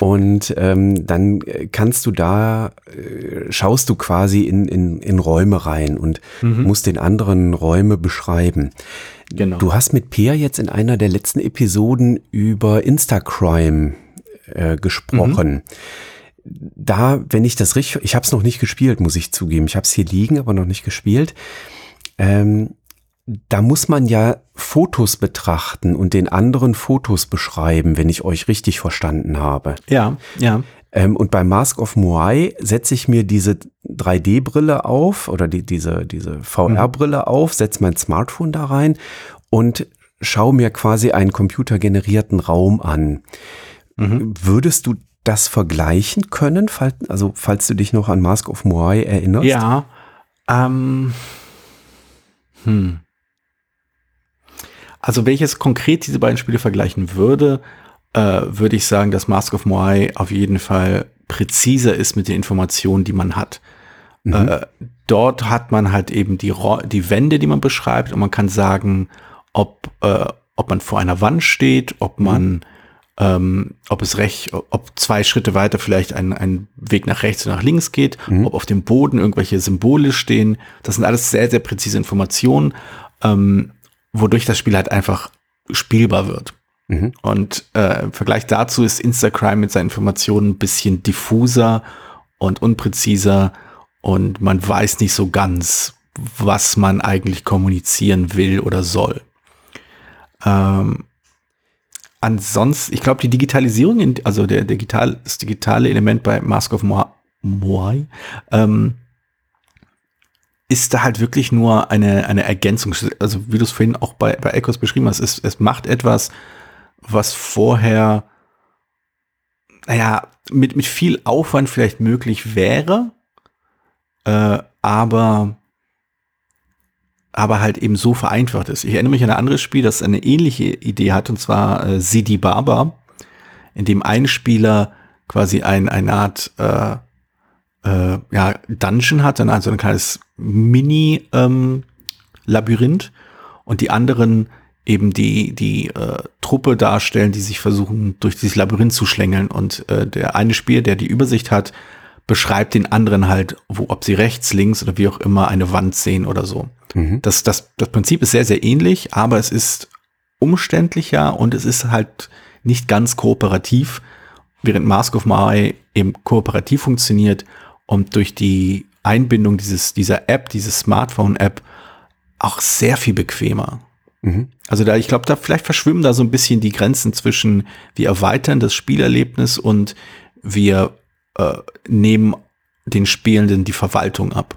Und ähm, dann kannst du da, äh, schaust du quasi in, in, in Räume rein und mhm. musst den anderen Räume beschreiben. Genau. Du hast mit Peer jetzt in einer der letzten Episoden über Instacrime äh, gesprochen. Mhm. Da, wenn ich das richtig, ich habe es noch nicht gespielt, muss ich zugeben. Ich habe es hier liegen, aber noch nicht gespielt. Ähm, da muss man ja Fotos betrachten und den anderen Fotos beschreiben, wenn ich euch richtig verstanden habe. Ja, ja. Ähm, und bei Mask of Moai setze ich mir diese 3D-Brille auf oder die, diese, diese VR-Brille auf, setze mein Smartphone da rein und schaue mir quasi einen computergenerierten Raum an. Mhm. Würdest du das vergleichen können, falls, also falls du dich noch an Mask of Moai erinnerst? Ja. Ähm, hm. Also wenn ich jetzt konkret diese beiden Spiele vergleichen würde, äh, würde ich sagen, dass Mask of Moai auf jeden Fall präziser ist mit den Informationen, die man hat. Mhm. Äh, dort hat man halt eben die, die Wände, die man beschreibt und man kann sagen, ob, äh, ob man vor einer Wand steht, ob mhm. man, mhm. ähm, ob es recht, ob zwei Schritte weiter vielleicht ein, ein Weg nach rechts oder nach links geht, mhm. ob auf dem Boden irgendwelche Symbole stehen. Das sind alles sehr, sehr präzise Informationen, ähm, wodurch das Spiel halt einfach spielbar wird. Mhm. Und äh, im Vergleich dazu ist Instagram mit seinen Informationen ein bisschen diffuser und unpräziser und man weiß nicht so ganz, was man eigentlich kommunizieren will oder soll. Ähm, ansonsten, ich glaube, die Digitalisierung, in, also der digital, das digitale Element bei Mask of Moai, ähm, ist da halt wirklich nur eine, eine Ergänzung. Also wie du es vorhin auch bei, bei Echos beschrieben hast, es, es macht etwas, was vorher, naja, mit, mit viel Aufwand vielleicht möglich wäre, äh, aber aber halt eben so vereinfacht ist. Ich erinnere mich an ein anderes Spiel, das eine ähnliche Idee hat, und zwar äh, Sidi Baba, in dem ein Spieler quasi ein, eine Art äh, äh, ja, Dungeon hat, dann also ein kleines Mini-Labyrinth ähm, und die anderen eben die, die äh, Truppe darstellen, die sich versuchen, durch dieses Labyrinth zu schlängeln. Und äh, der eine Spieler, der die Übersicht hat, beschreibt den anderen halt, wo, ob sie rechts, links oder wie auch immer eine Wand sehen oder so. Mhm. Das, das, das Prinzip ist sehr, sehr ähnlich, aber es ist umständlicher und es ist halt nicht ganz kooperativ, während Mask of Mai eben kooperativ funktioniert und durch die Einbindung dieses, dieser App, dieses Smartphone-App, auch sehr viel bequemer. Mhm. Also da, ich glaube, da vielleicht verschwimmen da so ein bisschen die Grenzen zwischen wir erweitern das Spielerlebnis und wir äh, nehmen den Spielenden die Verwaltung ab.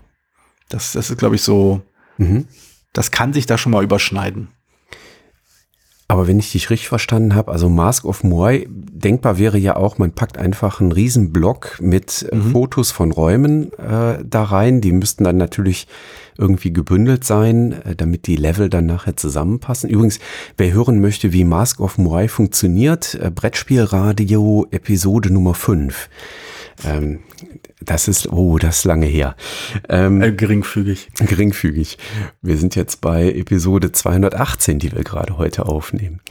Das, das ist, glaube ich, so, mhm. das kann sich da schon mal überschneiden. Aber wenn ich dich richtig verstanden habe, also Mask of Moai, denkbar wäre ja auch, man packt einfach einen riesen Block mit äh, mhm. Fotos von Räumen äh, da rein. Die müssten dann natürlich irgendwie gebündelt sein, äh, damit die Level dann nachher zusammenpassen. Übrigens, wer hören möchte, wie Mask of Moai funktioniert, äh, Brettspielradio Episode Nummer 5. Ähm, das ist, oh, das ist lange her. Ähm, äh, geringfügig. Geringfügig. Wir sind jetzt bei Episode 218, die wir gerade heute aufnehmen.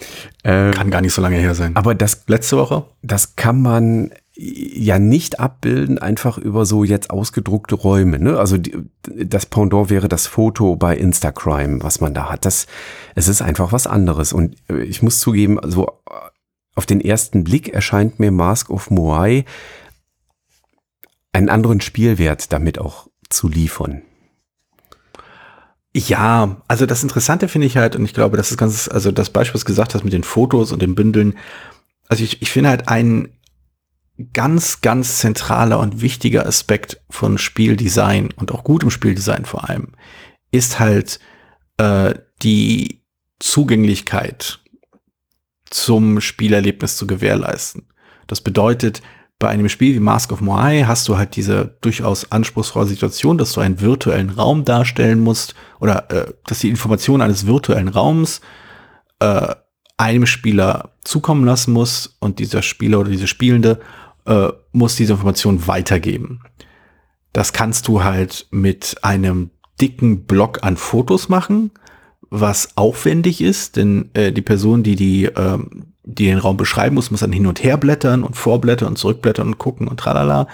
Ähm, kann gar nicht so lange her sein. Aber das letzte Woche, das kann man ja nicht abbilden, einfach über so jetzt ausgedruckte Räume. Ne? Also die, das Pendant wäre das Foto bei Instagram, was man da hat. Das, es ist einfach was anderes. Und äh, ich muss zugeben, also auf den ersten Blick erscheint mir Mask of Moai einen anderen Spielwert damit auch zu liefern. Ja, also das Interessante finde ich halt, und ich glaube, das ist ganz, also das Beispiel, was du gesagt hast mit den Fotos und den Bündeln, also ich, ich finde halt ein ganz, ganz zentraler und wichtiger Aspekt von Spieldesign und auch gutem Spieldesign vor allem, ist halt äh, die Zugänglichkeit zum Spielerlebnis zu gewährleisten. Das bedeutet, bei einem Spiel wie Mask of Moai hast du halt diese durchaus anspruchsvolle Situation, dass du einen virtuellen Raum darstellen musst oder äh, dass die Information eines virtuellen Raums äh, einem Spieler zukommen lassen muss und dieser Spieler oder diese Spielende äh, muss diese Information weitergeben. Das kannst du halt mit einem dicken Block an Fotos machen, was aufwendig ist, denn äh, die Person, die die ähm, die den Raum beschreiben muss, muss dann hin und her blättern und vorblättern und zurückblättern und gucken und tralala.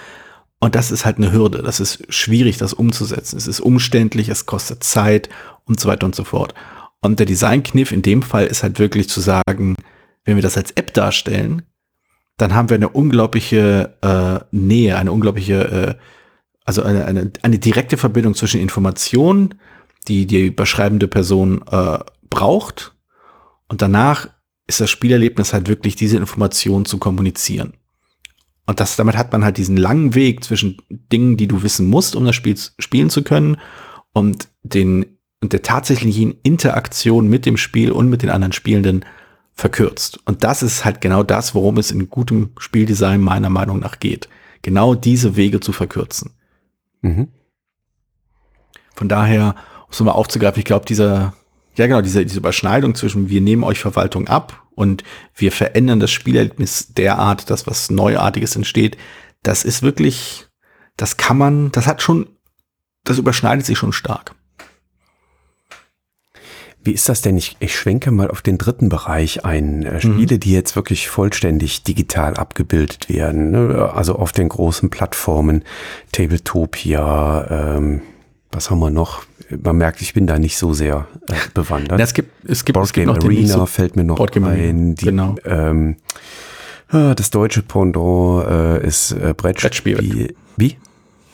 Und das ist halt eine Hürde. Das ist schwierig, das umzusetzen. Es ist umständlich, es kostet Zeit und so weiter und so fort. Und der Designkniff in dem Fall ist halt wirklich zu sagen, wenn wir das als App darstellen, dann haben wir eine unglaubliche äh, Nähe, eine unglaubliche, äh, also eine, eine, eine direkte Verbindung zwischen Informationen, die die beschreibende Person äh, braucht. Und danach ist das Spielerlebnis halt wirklich diese Information zu kommunizieren. Und das, damit hat man halt diesen langen Weg zwischen Dingen, die du wissen musst, um das Spiel spielen zu können, und den und der tatsächlichen Interaktion mit dem Spiel und mit den anderen Spielenden verkürzt. Und das ist halt genau das, worum es in gutem Spieldesign meiner Meinung nach geht. Genau diese Wege zu verkürzen. Mhm. Von daher, um es mal aufzugreifen, ich glaube, dieser, ja genau, diese, diese Überschneidung zwischen wir nehmen euch Verwaltung ab und wir verändern das Spielerlebnis derart, dass was Neuartiges entsteht, das ist wirklich, das kann man, das hat schon, das überschneidet sich schon stark. Wie ist das denn? Ich, ich schwenke mal auf den dritten Bereich ein. Äh, Spiele, mhm. die jetzt wirklich vollständig digital abgebildet werden. Ne? Also auf den großen Plattformen, Tabletopia, ähm, was haben wir noch? Man merkt, ich bin da nicht so sehr äh, bewandert. Ja, es gibt, es gibt, Board es gibt noch Arena so fällt mir noch ein. Die, genau. Ähm, ah, das deutsche Pendant äh, ist äh, Brettspiel. Brettspiel. Wie?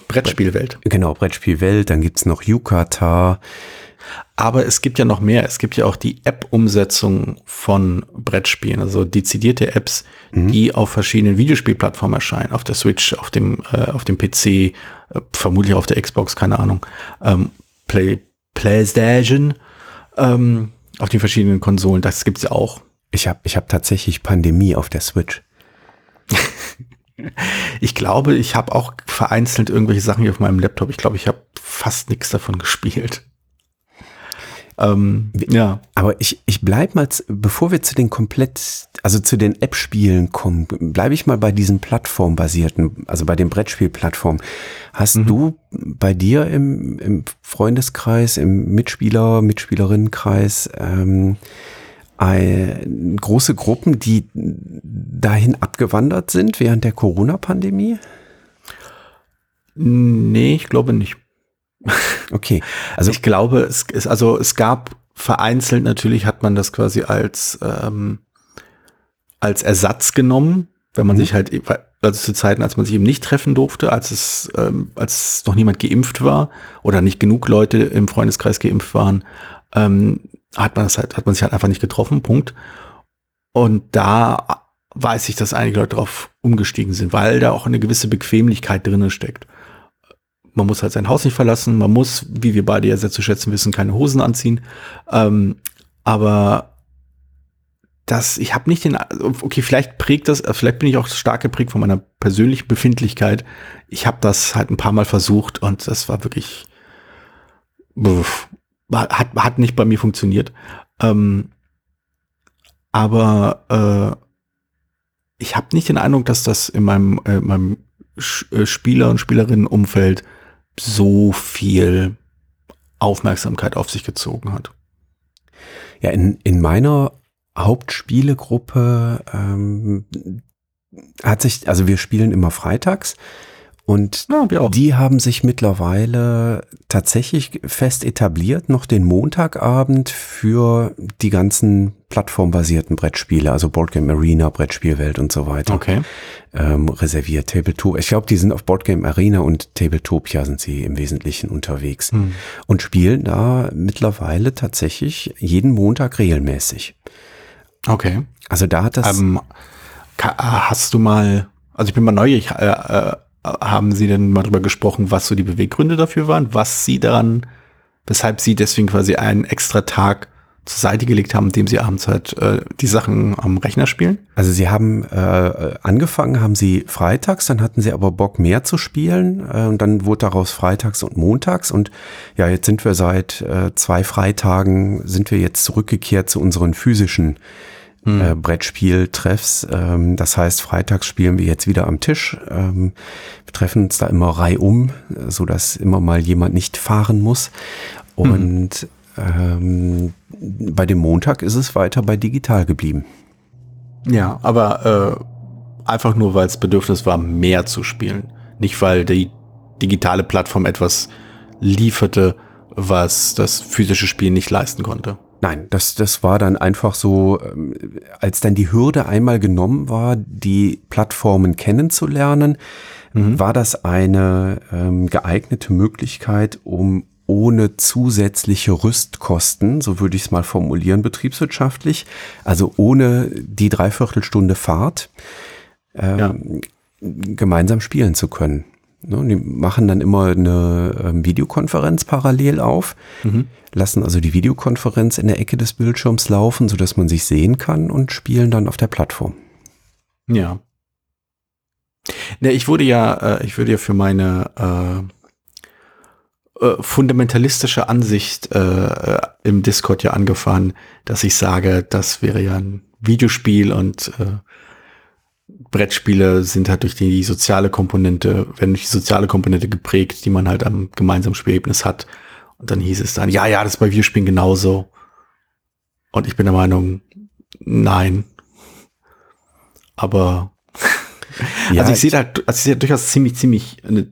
Brettspielwelt. Genau, Brettspielwelt. Dann gibt's noch Yukata. Aber es gibt ja noch mehr. Es gibt ja auch die App-Umsetzung von Brettspielen, also dezidierte Apps, mhm. die auf verschiedenen Videospielplattformen erscheinen, auf der Switch, auf dem, äh, auf dem PC, vermutlich auf der Xbox, keine Ahnung, ähm, Play, PlayStation, ähm, auf den verschiedenen Konsolen. Das gibt's ja auch. Ich habe ich hab tatsächlich Pandemie auf der Switch. ich glaube, ich habe auch vereinzelt irgendwelche Sachen hier auf meinem Laptop. Ich glaube, ich habe fast nichts davon gespielt. Ähm, ja. Aber ich, ich bleib mal, bevor wir zu den komplett, also zu den App-Spielen kommen, bleibe ich mal bei diesen plattformbasierten, also bei den Brettspielplattformen. Hast mhm. du bei dir im, im Freundeskreis, im Mitspieler, Mitspielerinnenkreis, ähm, ein, große Gruppen, die dahin abgewandert sind während der Corona-Pandemie? Nee, ich glaube nicht. Okay. Also ich glaube, es ist, also es gab vereinzelt natürlich hat man das quasi als, ähm, als Ersatz genommen, wenn man mhm. sich halt, also zu Zeiten, als man sich eben nicht treffen durfte, als es, ähm, als noch niemand geimpft war oder nicht genug Leute im Freundeskreis geimpft waren, ähm, hat man das halt, hat man sich halt einfach nicht getroffen, Punkt. Und da weiß ich, dass einige Leute darauf umgestiegen sind, weil da auch eine gewisse Bequemlichkeit drinnen steckt. Man muss halt sein Haus nicht verlassen. Man muss, wie wir beide ja sehr zu schätzen wissen, keine Hosen anziehen. Ähm, aber das, ich habe nicht den, okay, vielleicht prägt das, vielleicht bin ich auch stark geprägt von meiner persönlichen Befindlichkeit. Ich habe das halt ein paar Mal versucht und das war wirklich, hat, hat nicht bei mir funktioniert. Ähm, aber äh, ich habe nicht den Eindruck, dass das in meinem, äh, meinem äh, Spieler- und Spielerinnenumfeld so viel Aufmerksamkeit auf sich gezogen hat. Ja, in, in meiner Hauptspielegruppe ähm, hat sich, also wir spielen immer freitags und ja, die haben sich mittlerweile tatsächlich fest etabliert, noch den Montagabend für die ganzen plattformbasierten Brettspiele, also Boardgame Arena, Brettspielwelt und so weiter. Okay. Ähm, reserviert. Tabletop. Ich glaube, die sind auf Boardgame Arena und Tabletopia sind sie im Wesentlichen unterwegs hm. und spielen da mittlerweile tatsächlich jeden Montag regelmäßig. Okay. Also da hat das. Ähm, hast du mal, also ich bin mal neugierig, äh, äh, haben Sie denn mal drüber gesprochen, was so die Beweggründe dafür waren, was Sie daran, weshalb Sie deswegen quasi einen extra Tag zur Seite gelegt haben, indem Sie abends halt äh, die Sachen am Rechner spielen? Also Sie haben äh, angefangen, haben Sie freitags, dann hatten Sie aber Bock mehr zu spielen äh, und dann wurde daraus freitags und montags und ja, jetzt sind wir seit äh, zwei Freitagen, sind wir jetzt zurückgekehrt zu unseren physischen hm. äh, Brettspieltreffs. Ähm, das heißt, freitags spielen wir jetzt wieder am Tisch. Ähm, wir treffen uns da immer reihum, so dass immer mal jemand nicht fahren muss. Und mhm. ähm, bei dem Montag ist es weiter bei digital geblieben. Ja, aber äh, einfach nur, weil es Bedürfnis war, mehr zu spielen. Nicht, weil die digitale Plattform etwas lieferte, was das physische Spiel nicht leisten konnte. Nein, das, das war dann einfach so, ähm, als dann die Hürde einmal genommen war, die Plattformen kennenzulernen, mhm. war das eine ähm, geeignete Möglichkeit, um ohne zusätzliche Rüstkosten, so würde ich es mal formulieren, betriebswirtschaftlich, also ohne die Dreiviertelstunde Fahrt, ähm, ja. gemeinsam spielen zu können. Ne, die machen dann immer eine ähm, Videokonferenz parallel auf, mhm. lassen also die Videokonferenz in der Ecke des Bildschirms laufen, sodass man sich sehen kann und spielen dann auf der Plattform. Ja. Ne, ich wurde ja, äh, ich würde ja für meine äh, äh, fundamentalistische Ansicht äh, im Discord ja angefahren, dass ich sage, das wäre ja ein Videospiel und äh, Brettspiele sind halt durch die soziale Komponente, werden durch die soziale Komponente geprägt, die man halt am gemeinsamen Spielerlebnis hat. Und dann hieß es dann, ja, ja, das ist bei Videospielen genauso. Und ich bin der Meinung, nein. Aber ja, also ich sehe da, also ich sehe durchaus ziemlich, ziemlich eine,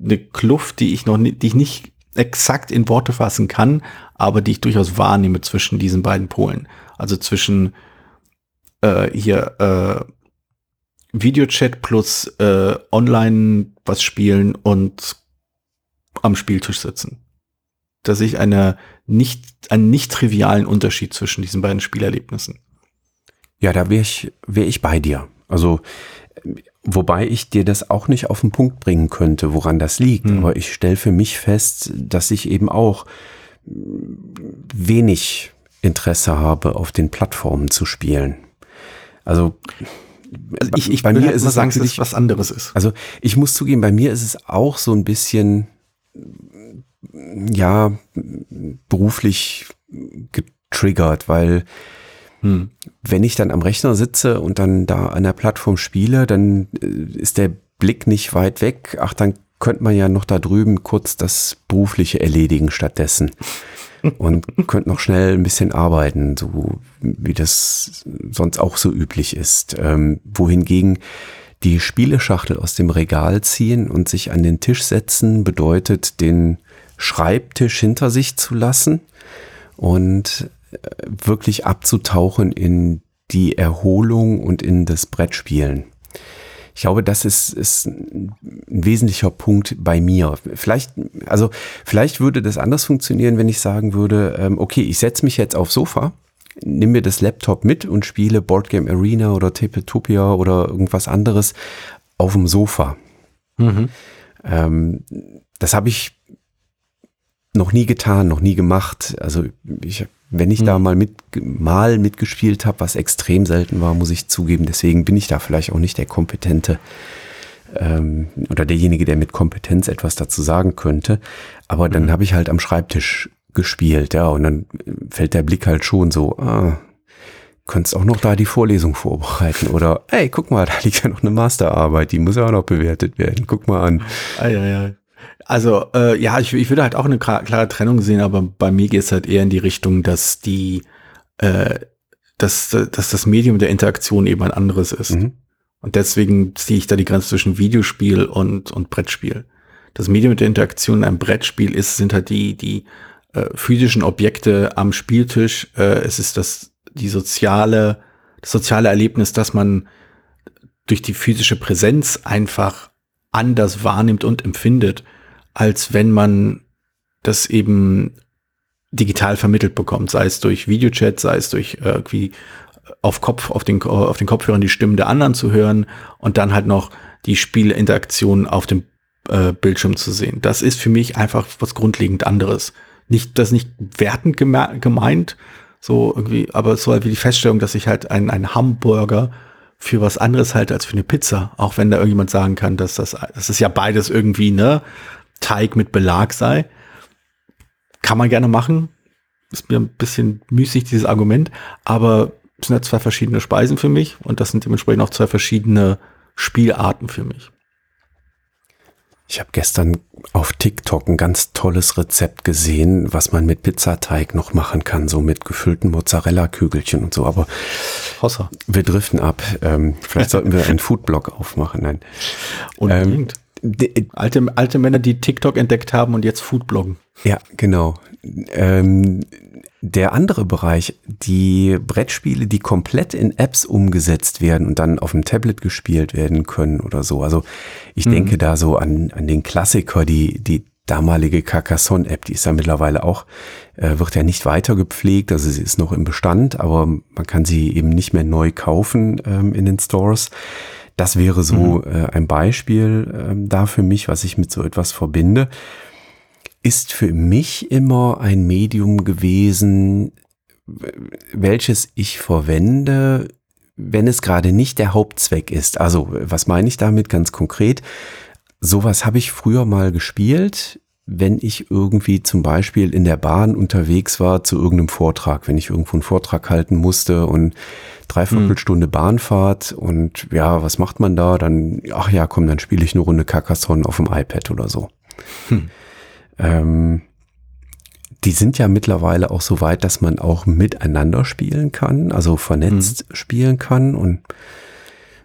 eine Kluft, die ich noch nicht, die ich nicht exakt in Worte fassen kann, aber die ich durchaus wahrnehme zwischen diesen beiden Polen. Also zwischen äh, hier äh, Videochat plus äh, online was spielen und am Spieltisch sitzen. Da sehe ich eine nicht, einen nicht trivialen Unterschied zwischen diesen beiden Spielerlebnissen. Ja, da wäre ich, wär ich bei dir. Also, wobei ich dir das auch nicht auf den Punkt bringen könnte, woran das liegt. Hm. Aber ich stelle für mich fest, dass ich eben auch wenig Interesse habe, auf den Plattformen zu spielen. Also also ich, ich bei mir ist es sagen, dass was anderes ist. Also ich muss zugeben, bei mir ist es auch so ein bisschen, ja, beruflich getriggert, weil hm. wenn ich dann am Rechner sitze und dann da an der Plattform spiele, dann äh, ist der Blick nicht weit weg. Ach, dann könnte man ja noch da drüben kurz das Berufliche erledigen stattdessen und könnt noch schnell ein bisschen arbeiten, so wie das sonst auch so üblich ist. Ähm, wohingegen die Spieleschachtel aus dem Regal ziehen und sich an den Tisch setzen bedeutet, den Schreibtisch hinter sich zu lassen und äh, wirklich abzutauchen in die Erholung und in das Brettspielen. Ich glaube, das ist, ist ein wesentlicher Punkt bei mir. Vielleicht, also vielleicht würde das anders funktionieren, wenn ich sagen würde, ähm, okay, ich setze mich jetzt aufs Sofa, nehme mir das Laptop mit und spiele Boardgame Arena oder Tapletopia oder irgendwas anderes auf dem Sofa. Mhm. Ähm, das habe ich noch nie getan, noch nie gemacht. Also ich wenn ich mhm. da mal mit mal mitgespielt habe, was extrem selten war, muss ich zugeben. Deswegen bin ich da vielleicht auch nicht der kompetente ähm, oder derjenige, der mit Kompetenz etwas dazu sagen könnte. Aber dann mhm. habe ich halt am Schreibtisch gespielt, ja, und dann fällt der Blick halt schon so, ah, könntest auch noch da die Vorlesung vorbereiten oder, ey, guck mal, da liegt ja noch eine Masterarbeit, die muss ja auch noch bewertet werden. Guck mal an. Ah, ja, ja. Also äh, ja, ich, ich würde halt auch eine klare Trennung sehen, aber bei mir geht es halt eher in die Richtung, dass die, äh, dass, dass das Medium der Interaktion eben ein anderes ist. Mhm. Und deswegen ziehe ich da die Grenze zwischen Videospiel und, und Brettspiel. Das Medium der Interaktion in einem Brettspiel ist, sind halt die, die äh, physischen Objekte am Spieltisch. Äh, es ist das, die soziale, das soziale Erlebnis, dass man durch die physische Präsenz einfach anders wahrnimmt und empfindet als wenn man das eben digital vermittelt bekommt, sei es durch Videochat, sei es durch äh, irgendwie auf Kopf, auf den, auf den Kopfhörern die Stimmen der anderen zu hören und dann halt noch die Spielinteraktion auf dem äh, Bildschirm zu sehen. Das ist für mich einfach was grundlegend anderes. Nicht, das nicht wertend gemeint, so irgendwie, aber so halt wie die Feststellung, dass ich halt einen, einen Hamburger für was anderes halte als für eine Pizza. Auch wenn da irgendjemand sagen kann, dass das, das ist ja beides irgendwie, ne, Teig mit Belag sei. Kann man gerne machen. Ist mir ein bisschen müßig, dieses Argument. Aber es sind ja zwei verschiedene Speisen für mich und das sind dementsprechend auch zwei verschiedene Spielarten für mich. Ich habe gestern auf TikTok ein ganz tolles Rezept gesehen, was man mit Pizzateig noch machen kann, so mit gefüllten Mozzarella-Kügelchen und so. Aber Hossa. wir driften ab. Ähm, vielleicht sollten wir einen Foodblog aufmachen. Nein. Unbedingt. Ähm, alte, alte Männer, die TikTok entdeckt haben und jetzt Foodbloggen. Ja, genau. Ähm, der andere Bereich, die Brettspiele, die komplett in Apps umgesetzt werden und dann auf dem Tablet gespielt werden können oder so. Also ich mhm. denke da so an, an den Klassiker, die, die damalige Carcassonne-App, die ist ja mittlerweile auch, äh, wird ja nicht weiter gepflegt, also sie ist noch im Bestand, aber man kann sie eben nicht mehr neu kaufen ähm, in den Stores. Das wäre so mhm. äh, ein Beispiel ähm, da für mich, was ich mit so etwas verbinde. Ist für mich immer ein Medium gewesen, welches ich verwende, wenn es gerade nicht der Hauptzweck ist. Also, was meine ich damit ganz konkret? Sowas habe ich früher mal gespielt, wenn ich irgendwie zum Beispiel in der Bahn unterwegs war zu irgendeinem Vortrag, wenn ich irgendwo einen Vortrag halten musste und Dreiviertelstunde hm. Bahnfahrt und ja, was macht man da? Dann, ach ja, komm, dann spiele ich eine Runde Carcassonne auf dem iPad oder so. Hm. Ähm, die sind ja mittlerweile auch so weit, dass man auch miteinander spielen kann, also vernetzt mhm. spielen kann. Und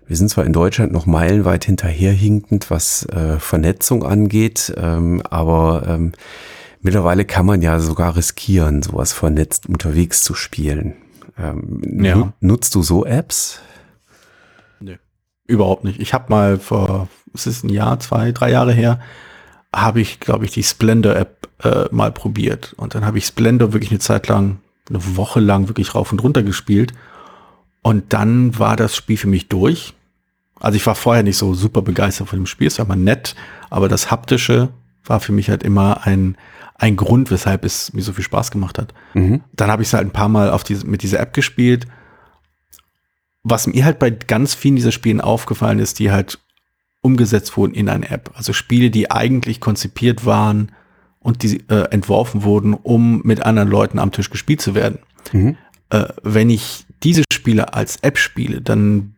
wir sind zwar in Deutschland noch meilenweit hinterherhinkend, was äh, Vernetzung angeht, ähm, aber ähm, mittlerweile kann man ja sogar riskieren, sowas vernetzt unterwegs zu spielen. Ähm, ja. Nutzt du so Apps? Nee, überhaupt nicht. Ich habe mal vor, es ist ein Jahr, zwei, drei Jahre her, habe ich, glaube ich, die Splendor-App äh, mal probiert. Und dann habe ich Splendor wirklich eine Zeit lang, eine Woche lang wirklich rauf und runter gespielt. Und dann war das Spiel für mich durch. Also ich war vorher nicht so super begeistert von dem Spiel, es war mal nett, aber das Haptische war für mich halt immer ein, ein Grund, weshalb es mir so viel Spaß gemacht hat. Mhm. Dann habe ich es halt ein paar Mal auf diese, mit dieser App gespielt. Was mir halt bei ganz vielen dieser Spielen aufgefallen ist, die halt umgesetzt wurden in eine App. Also Spiele, die eigentlich konzipiert waren und die äh, entworfen wurden, um mit anderen Leuten am Tisch gespielt zu werden. Mhm. Äh, wenn ich diese Spiele als App spiele, dann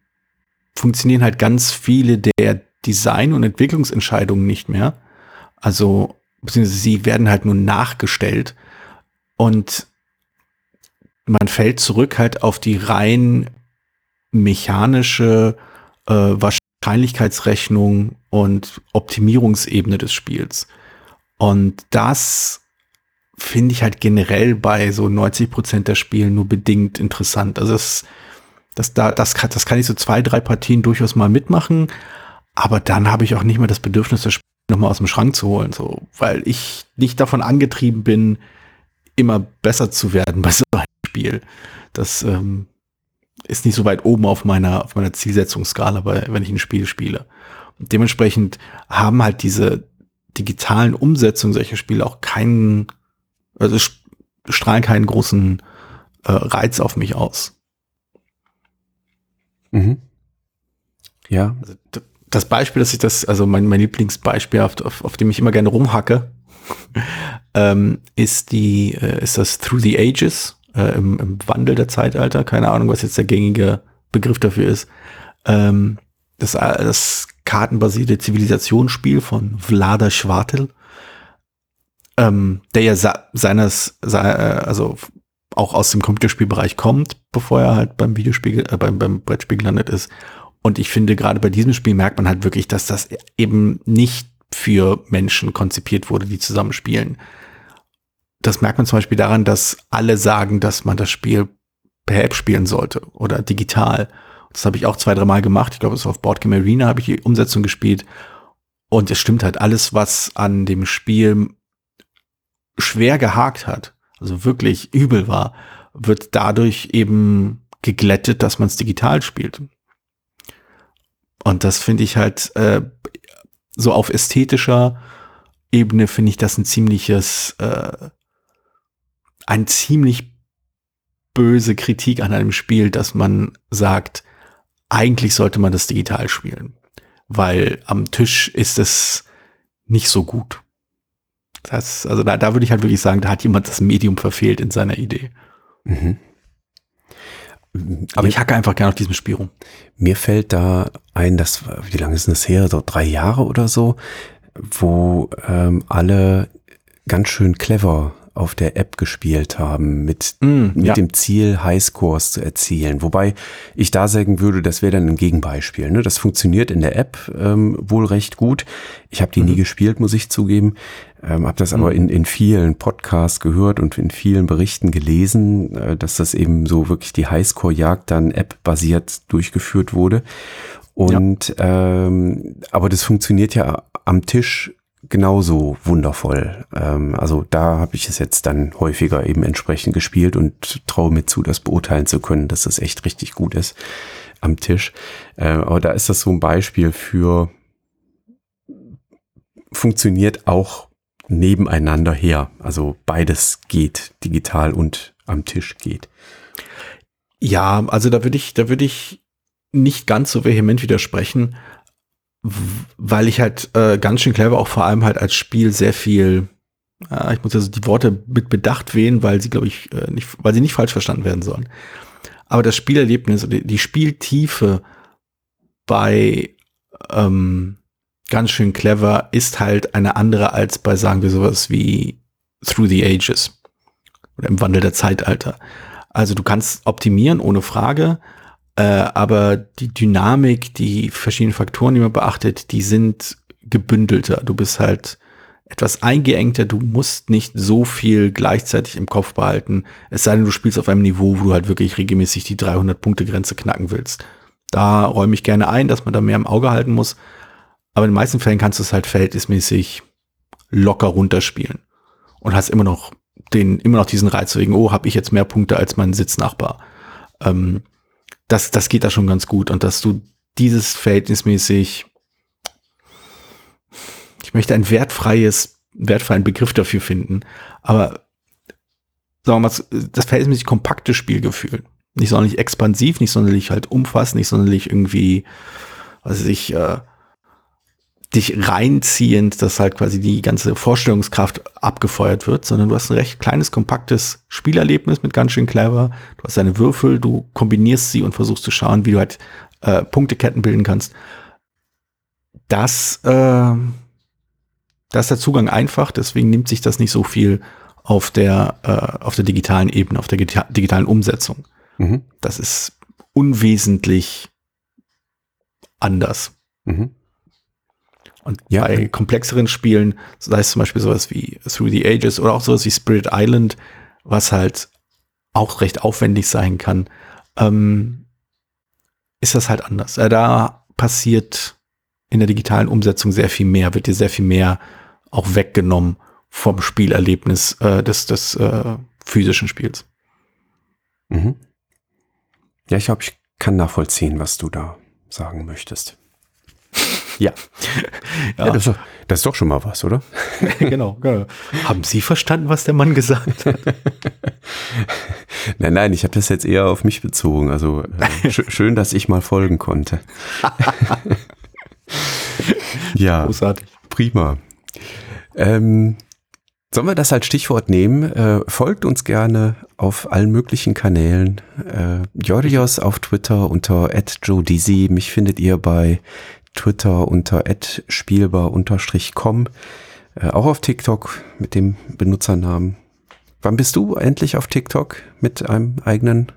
funktionieren halt ganz viele der Design- und Entwicklungsentscheidungen nicht mehr. Also, beziehungsweise sie werden halt nur nachgestellt und man fällt zurück halt auf die rein mechanische äh, Wahrscheinlichkeitsrechnung und Optimierungsebene des Spiels. Und das finde ich halt generell bei so 90 Prozent der Spielen nur bedingt interessant. Also das, das, da, das, kann, das kann ich so zwei, drei Partien durchaus mal mitmachen, aber dann habe ich auch nicht mehr das Bedürfnis, das Spiel nochmal aus dem Schrank zu holen, so, weil ich nicht davon angetrieben bin, immer besser zu werden bei so einem Spiel. Das ähm, ist nicht so weit oben auf meiner, auf meiner Zielsetzungsskala, bei, wenn ich ein Spiel spiele. Und dementsprechend haben halt diese digitalen Umsetzungen solcher Spiele auch keinen, also strahlen keinen großen äh, Reiz auf mich aus. Mhm. Ja. Also, das Beispiel, dass ich das, also mein, mein Lieblingsbeispiel, auf, auf, auf dem ich immer gerne rumhacke, ähm, ist die, äh, ist das Through the Ages äh, im, im Wandel der Zeitalter, keine Ahnung, was jetzt der gängige Begriff dafür ist. Ähm, das, äh, das kartenbasierte Zivilisationsspiel von Vlada Schwartel, ähm, der ja seines, se also auch aus dem Computerspielbereich kommt, bevor er halt beim Videospiel, äh, beim, beim Brettspiel gelandet ist. Und ich finde, gerade bei diesem Spiel merkt man halt wirklich, dass das eben nicht für Menschen konzipiert wurde, die zusammenspielen das merkt man zum Beispiel daran, dass alle sagen, dass man das Spiel per App spielen sollte oder digital. Das habe ich auch zwei, dreimal gemacht. Ich glaube, es war auf Boardgame Arena, habe ich die Umsetzung gespielt. Und es stimmt halt, alles, was an dem Spiel schwer gehakt hat, also wirklich übel war, wird dadurch eben geglättet, dass man es digital spielt. Und das finde ich halt äh, so auf ästhetischer Ebene finde ich das ein ziemliches äh, ein ziemlich böse Kritik an einem Spiel, dass man sagt, eigentlich sollte man das digital spielen, weil am Tisch ist es nicht so gut. Das, also da, da würde ich halt wirklich sagen, da hat jemand das Medium verfehlt in seiner Idee. Mhm. Aber ich hacke einfach gerne auf diesem Spiel rum. Mir fällt da ein, dass, wie lange ist das her? So drei Jahre oder so, wo ähm, alle ganz schön clever auf der App gespielt haben, mit, mm, mit ja. dem Ziel, Highscores zu erzielen. Wobei ich da sagen würde, das wäre dann ein Gegenbeispiel. Ne? Das funktioniert in der App ähm, wohl recht gut. Ich habe die mhm. nie gespielt, muss ich zugeben. Ähm, habe das mhm. aber in, in vielen Podcasts gehört und in vielen Berichten gelesen, äh, dass das eben so wirklich die Highscore-Jagd dann App-basiert durchgeführt wurde. Und ja. ähm, aber das funktioniert ja am Tisch genauso wundervoll. Ähm, also da habe ich es jetzt dann häufiger eben entsprechend gespielt und traue mir zu, das beurteilen zu können, dass es echt richtig gut ist am Tisch. Äh, aber da ist das so ein Beispiel für funktioniert auch nebeneinander her. Also beides geht, digital und am Tisch geht. Ja, also da würde ich, da würde ich nicht ganz so vehement widersprechen, weil ich halt äh, ganz schön clever auch vor allem halt als Spiel sehr viel, äh, ich muss also die Worte mit Bedacht wählen, weil sie, glaube ich, äh, nicht, weil sie nicht falsch verstanden werden sollen. Aber das Spielerlebnis oder die Spieltiefe bei ähm, ganz schön clever ist halt eine andere als bei, sagen wir sowas wie Through the Ages oder im Wandel der Zeitalter. Also du kannst optimieren ohne Frage, äh, aber die Dynamik, die verschiedenen Faktoren, die man beachtet, die sind gebündelter. Du bist halt etwas eingeengter, du musst nicht so viel gleichzeitig im Kopf behalten, es sei denn, du spielst auf einem Niveau, wo du halt wirklich regelmäßig die 300-Punkte-Grenze knacken willst. Da räume ich gerne ein, dass man da mehr im Auge halten muss, aber in den meisten Fällen kannst du es halt verhältnismäßig locker runterspielen und hast immer noch den, immer noch diesen Reiz wegen, oh, habe ich jetzt mehr Punkte als mein Sitznachbar. Ähm, das, das geht da schon ganz gut und dass du dieses verhältnismäßig, ich möchte ein wertfreies, wertfreien Begriff dafür finden, aber sagen wir mal, das verhältnismäßig kompakte Spielgefühl. Nicht sonderlich expansiv, nicht sonderlich halt umfassend, nicht sonderlich irgendwie, was weiß ich, äh, dich reinziehend, dass halt quasi die ganze Vorstellungskraft abgefeuert wird, sondern du hast ein recht kleines, kompaktes Spielerlebnis mit ganz schön clever. Du hast deine Würfel, du kombinierst sie und versuchst zu schauen, wie du halt äh, Punkteketten bilden kannst. Das, äh, da ist der Zugang einfach, deswegen nimmt sich das nicht so viel auf der, äh, auf der digitalen Ebene, auf der digitalen Umsetzung. Mhm. Das ist unwesentlich anders. Mhm. Und ja. bei komplexeren Spielen, sei es zum Beispiel sowas wie Through the Ages oder auch sowas wie Spirit Island, was halt auch recht aufwendig sein kann, ähm, ist das halt anders. Äh, da passiert in der digitalen Umsetzung sehr viel mehr, wird dir sehr viel mehr auch weggenommen vom Spielerlebnis äh, des, des äh, physischen Spiels. Mhm. Ja, ich glaube, ich kann nachvollziehen, was du da sagen möchtest. Ja. ja. ja das, ist doch, das, ist doch, schon mal was, oder? genau, genau. Haben Sie verstanden, was der Mann gesagt hat? nein, nein, ich habe das jetzt eher auf mich bezogen. Also äh, sch schön, dass ich mal folgen konnte. ja, Großartig. prima. Ähm, Sollen wir das als Stichwort nehmen? Äh, folgt uns gerne auf allen möglichen Kanälen. Äh, Jorios auf Twitter unter @joedizzy. Mich findet ihr bei Twitter unter spielbar-com, äh, auch auf TikTok mit dem Benutzernamen. Wann bist du endlich auf TikTok mit einem eigenen?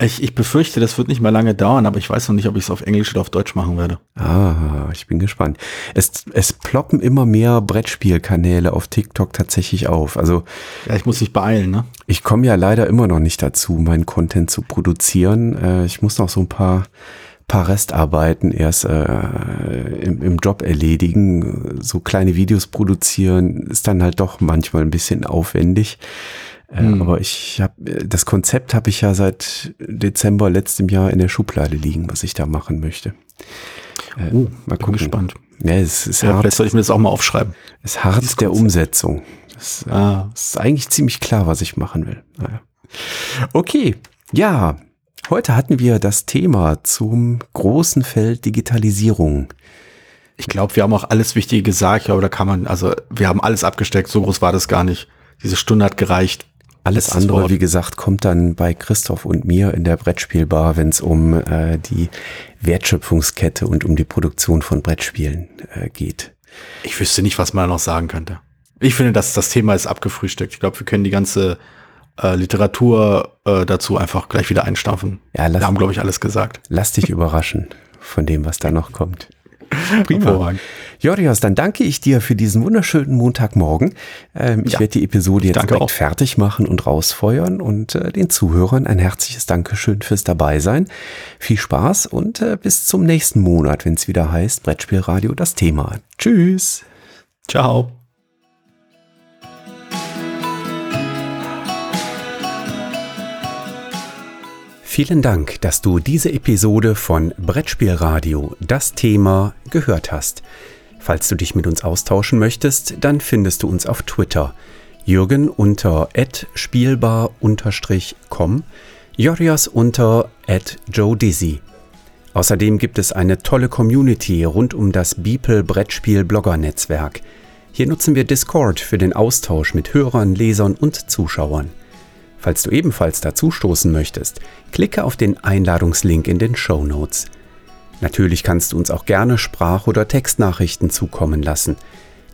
Ich, ich befürchte, das wird nicht mehr lange dauern, aber ich weiß noch nicht, ob ich es auf Englisch oder auf Deutsch machen werde. Ah, ich bin gespannt. Es, es ploppen immer mehr Brettspielkanäle auf TikTok tatsächlich auf. Also ja, ich muss mich beeilen, ne? Ich komme ja leider immer noch nicht dazu, meinen Content zu produzieren. Äh, ich muss noch so ein paar paar Restarbeiten erst äh, im, im Job erledigen. So kleine Videos produzieren ist dann halt doch manchmal ein bisschen aufwendig. Äh, hm. Aber ich habe das Konzept habe ich ja seit Dezember letztem Jahr in der Schublade liegen, was ich da machen möchte. Äh, oh, mal gucken. Gespannt. Ja, es ist ja, hart. Vielleicht soll ich mir das auch mal aufschreiben. Es ist hart der Umsetzung. Das, ah. ist eigentlich ziemlich klar, was ich machen will. Naja. Okay, ja, Heute hatten wir das Thema zum großen Feld Digitalisierung. Ich glaube, wir haben auch alles Wichtige gesagt, aber da kann man, also wir haben alles abgesteckt, so groß war das gar nicht. Diese Stunde hat gereicht. Alles andere, wie gesagt, kommt dann bei Christoph und mir in der Brettspielbar, wenn es um äh, die Wertschöpfungskette und um die Produktion von Brettspielen äh, geht. Ich wüsste nicht, was man noch sagen könnte. Ich finde, dass das Thema ist abgefrühstückt. Ich glaube, wir können die ganze äh, Literatur äh, dazu einfach gleich wieder einstampfen. Ja, lass, Wir haben, glaube ich, alles gesagt. Lass dich überraschen von dem, was da noch kommt. Prima. Jorios, dann danke ich dir für diesen wunderschönen Montagmorgen. Ähm, ich ja. werde die Episode jetzt direkt auch. fertig machen und rausfeuern und äh, den Zuhörern ein herzliches Dankeschön fürs Dabeisein. Viel Spaß und äh, bis zum nächsten Monat, wenn es wieder heißt Brettspielradio das Thema. Tschüss. Ciao. Vielen Dank, dass du diese Episode von Brettspielradio, das Thema, gehört hast. Falls du dich mit uns austauschen möchtest, dann findest du uns auf Twitter. Jürgen unter spielbar-com, Jorias unter Joe Dizzy. Außerdem gibt es eine tolle Community rund um das Beeple Brettspiel Blogger Netzwerk. Hier nutzen wir Discord für den Austausch mit Hörern, Lesern und Zuschauern. Falls du ebenfalls dazustoßen möchtest, klicke auf den Einladungslink in den Show Notes. Natürlich kannst du uns auch gerne Sprach- oder Textnachrichten zukommen lassen.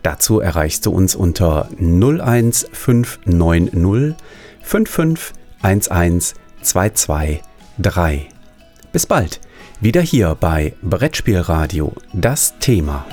Dazu erreichst du uns unter 01590 5511 223. Bis bald, wieder hier bei Brettspielradio, das Thema.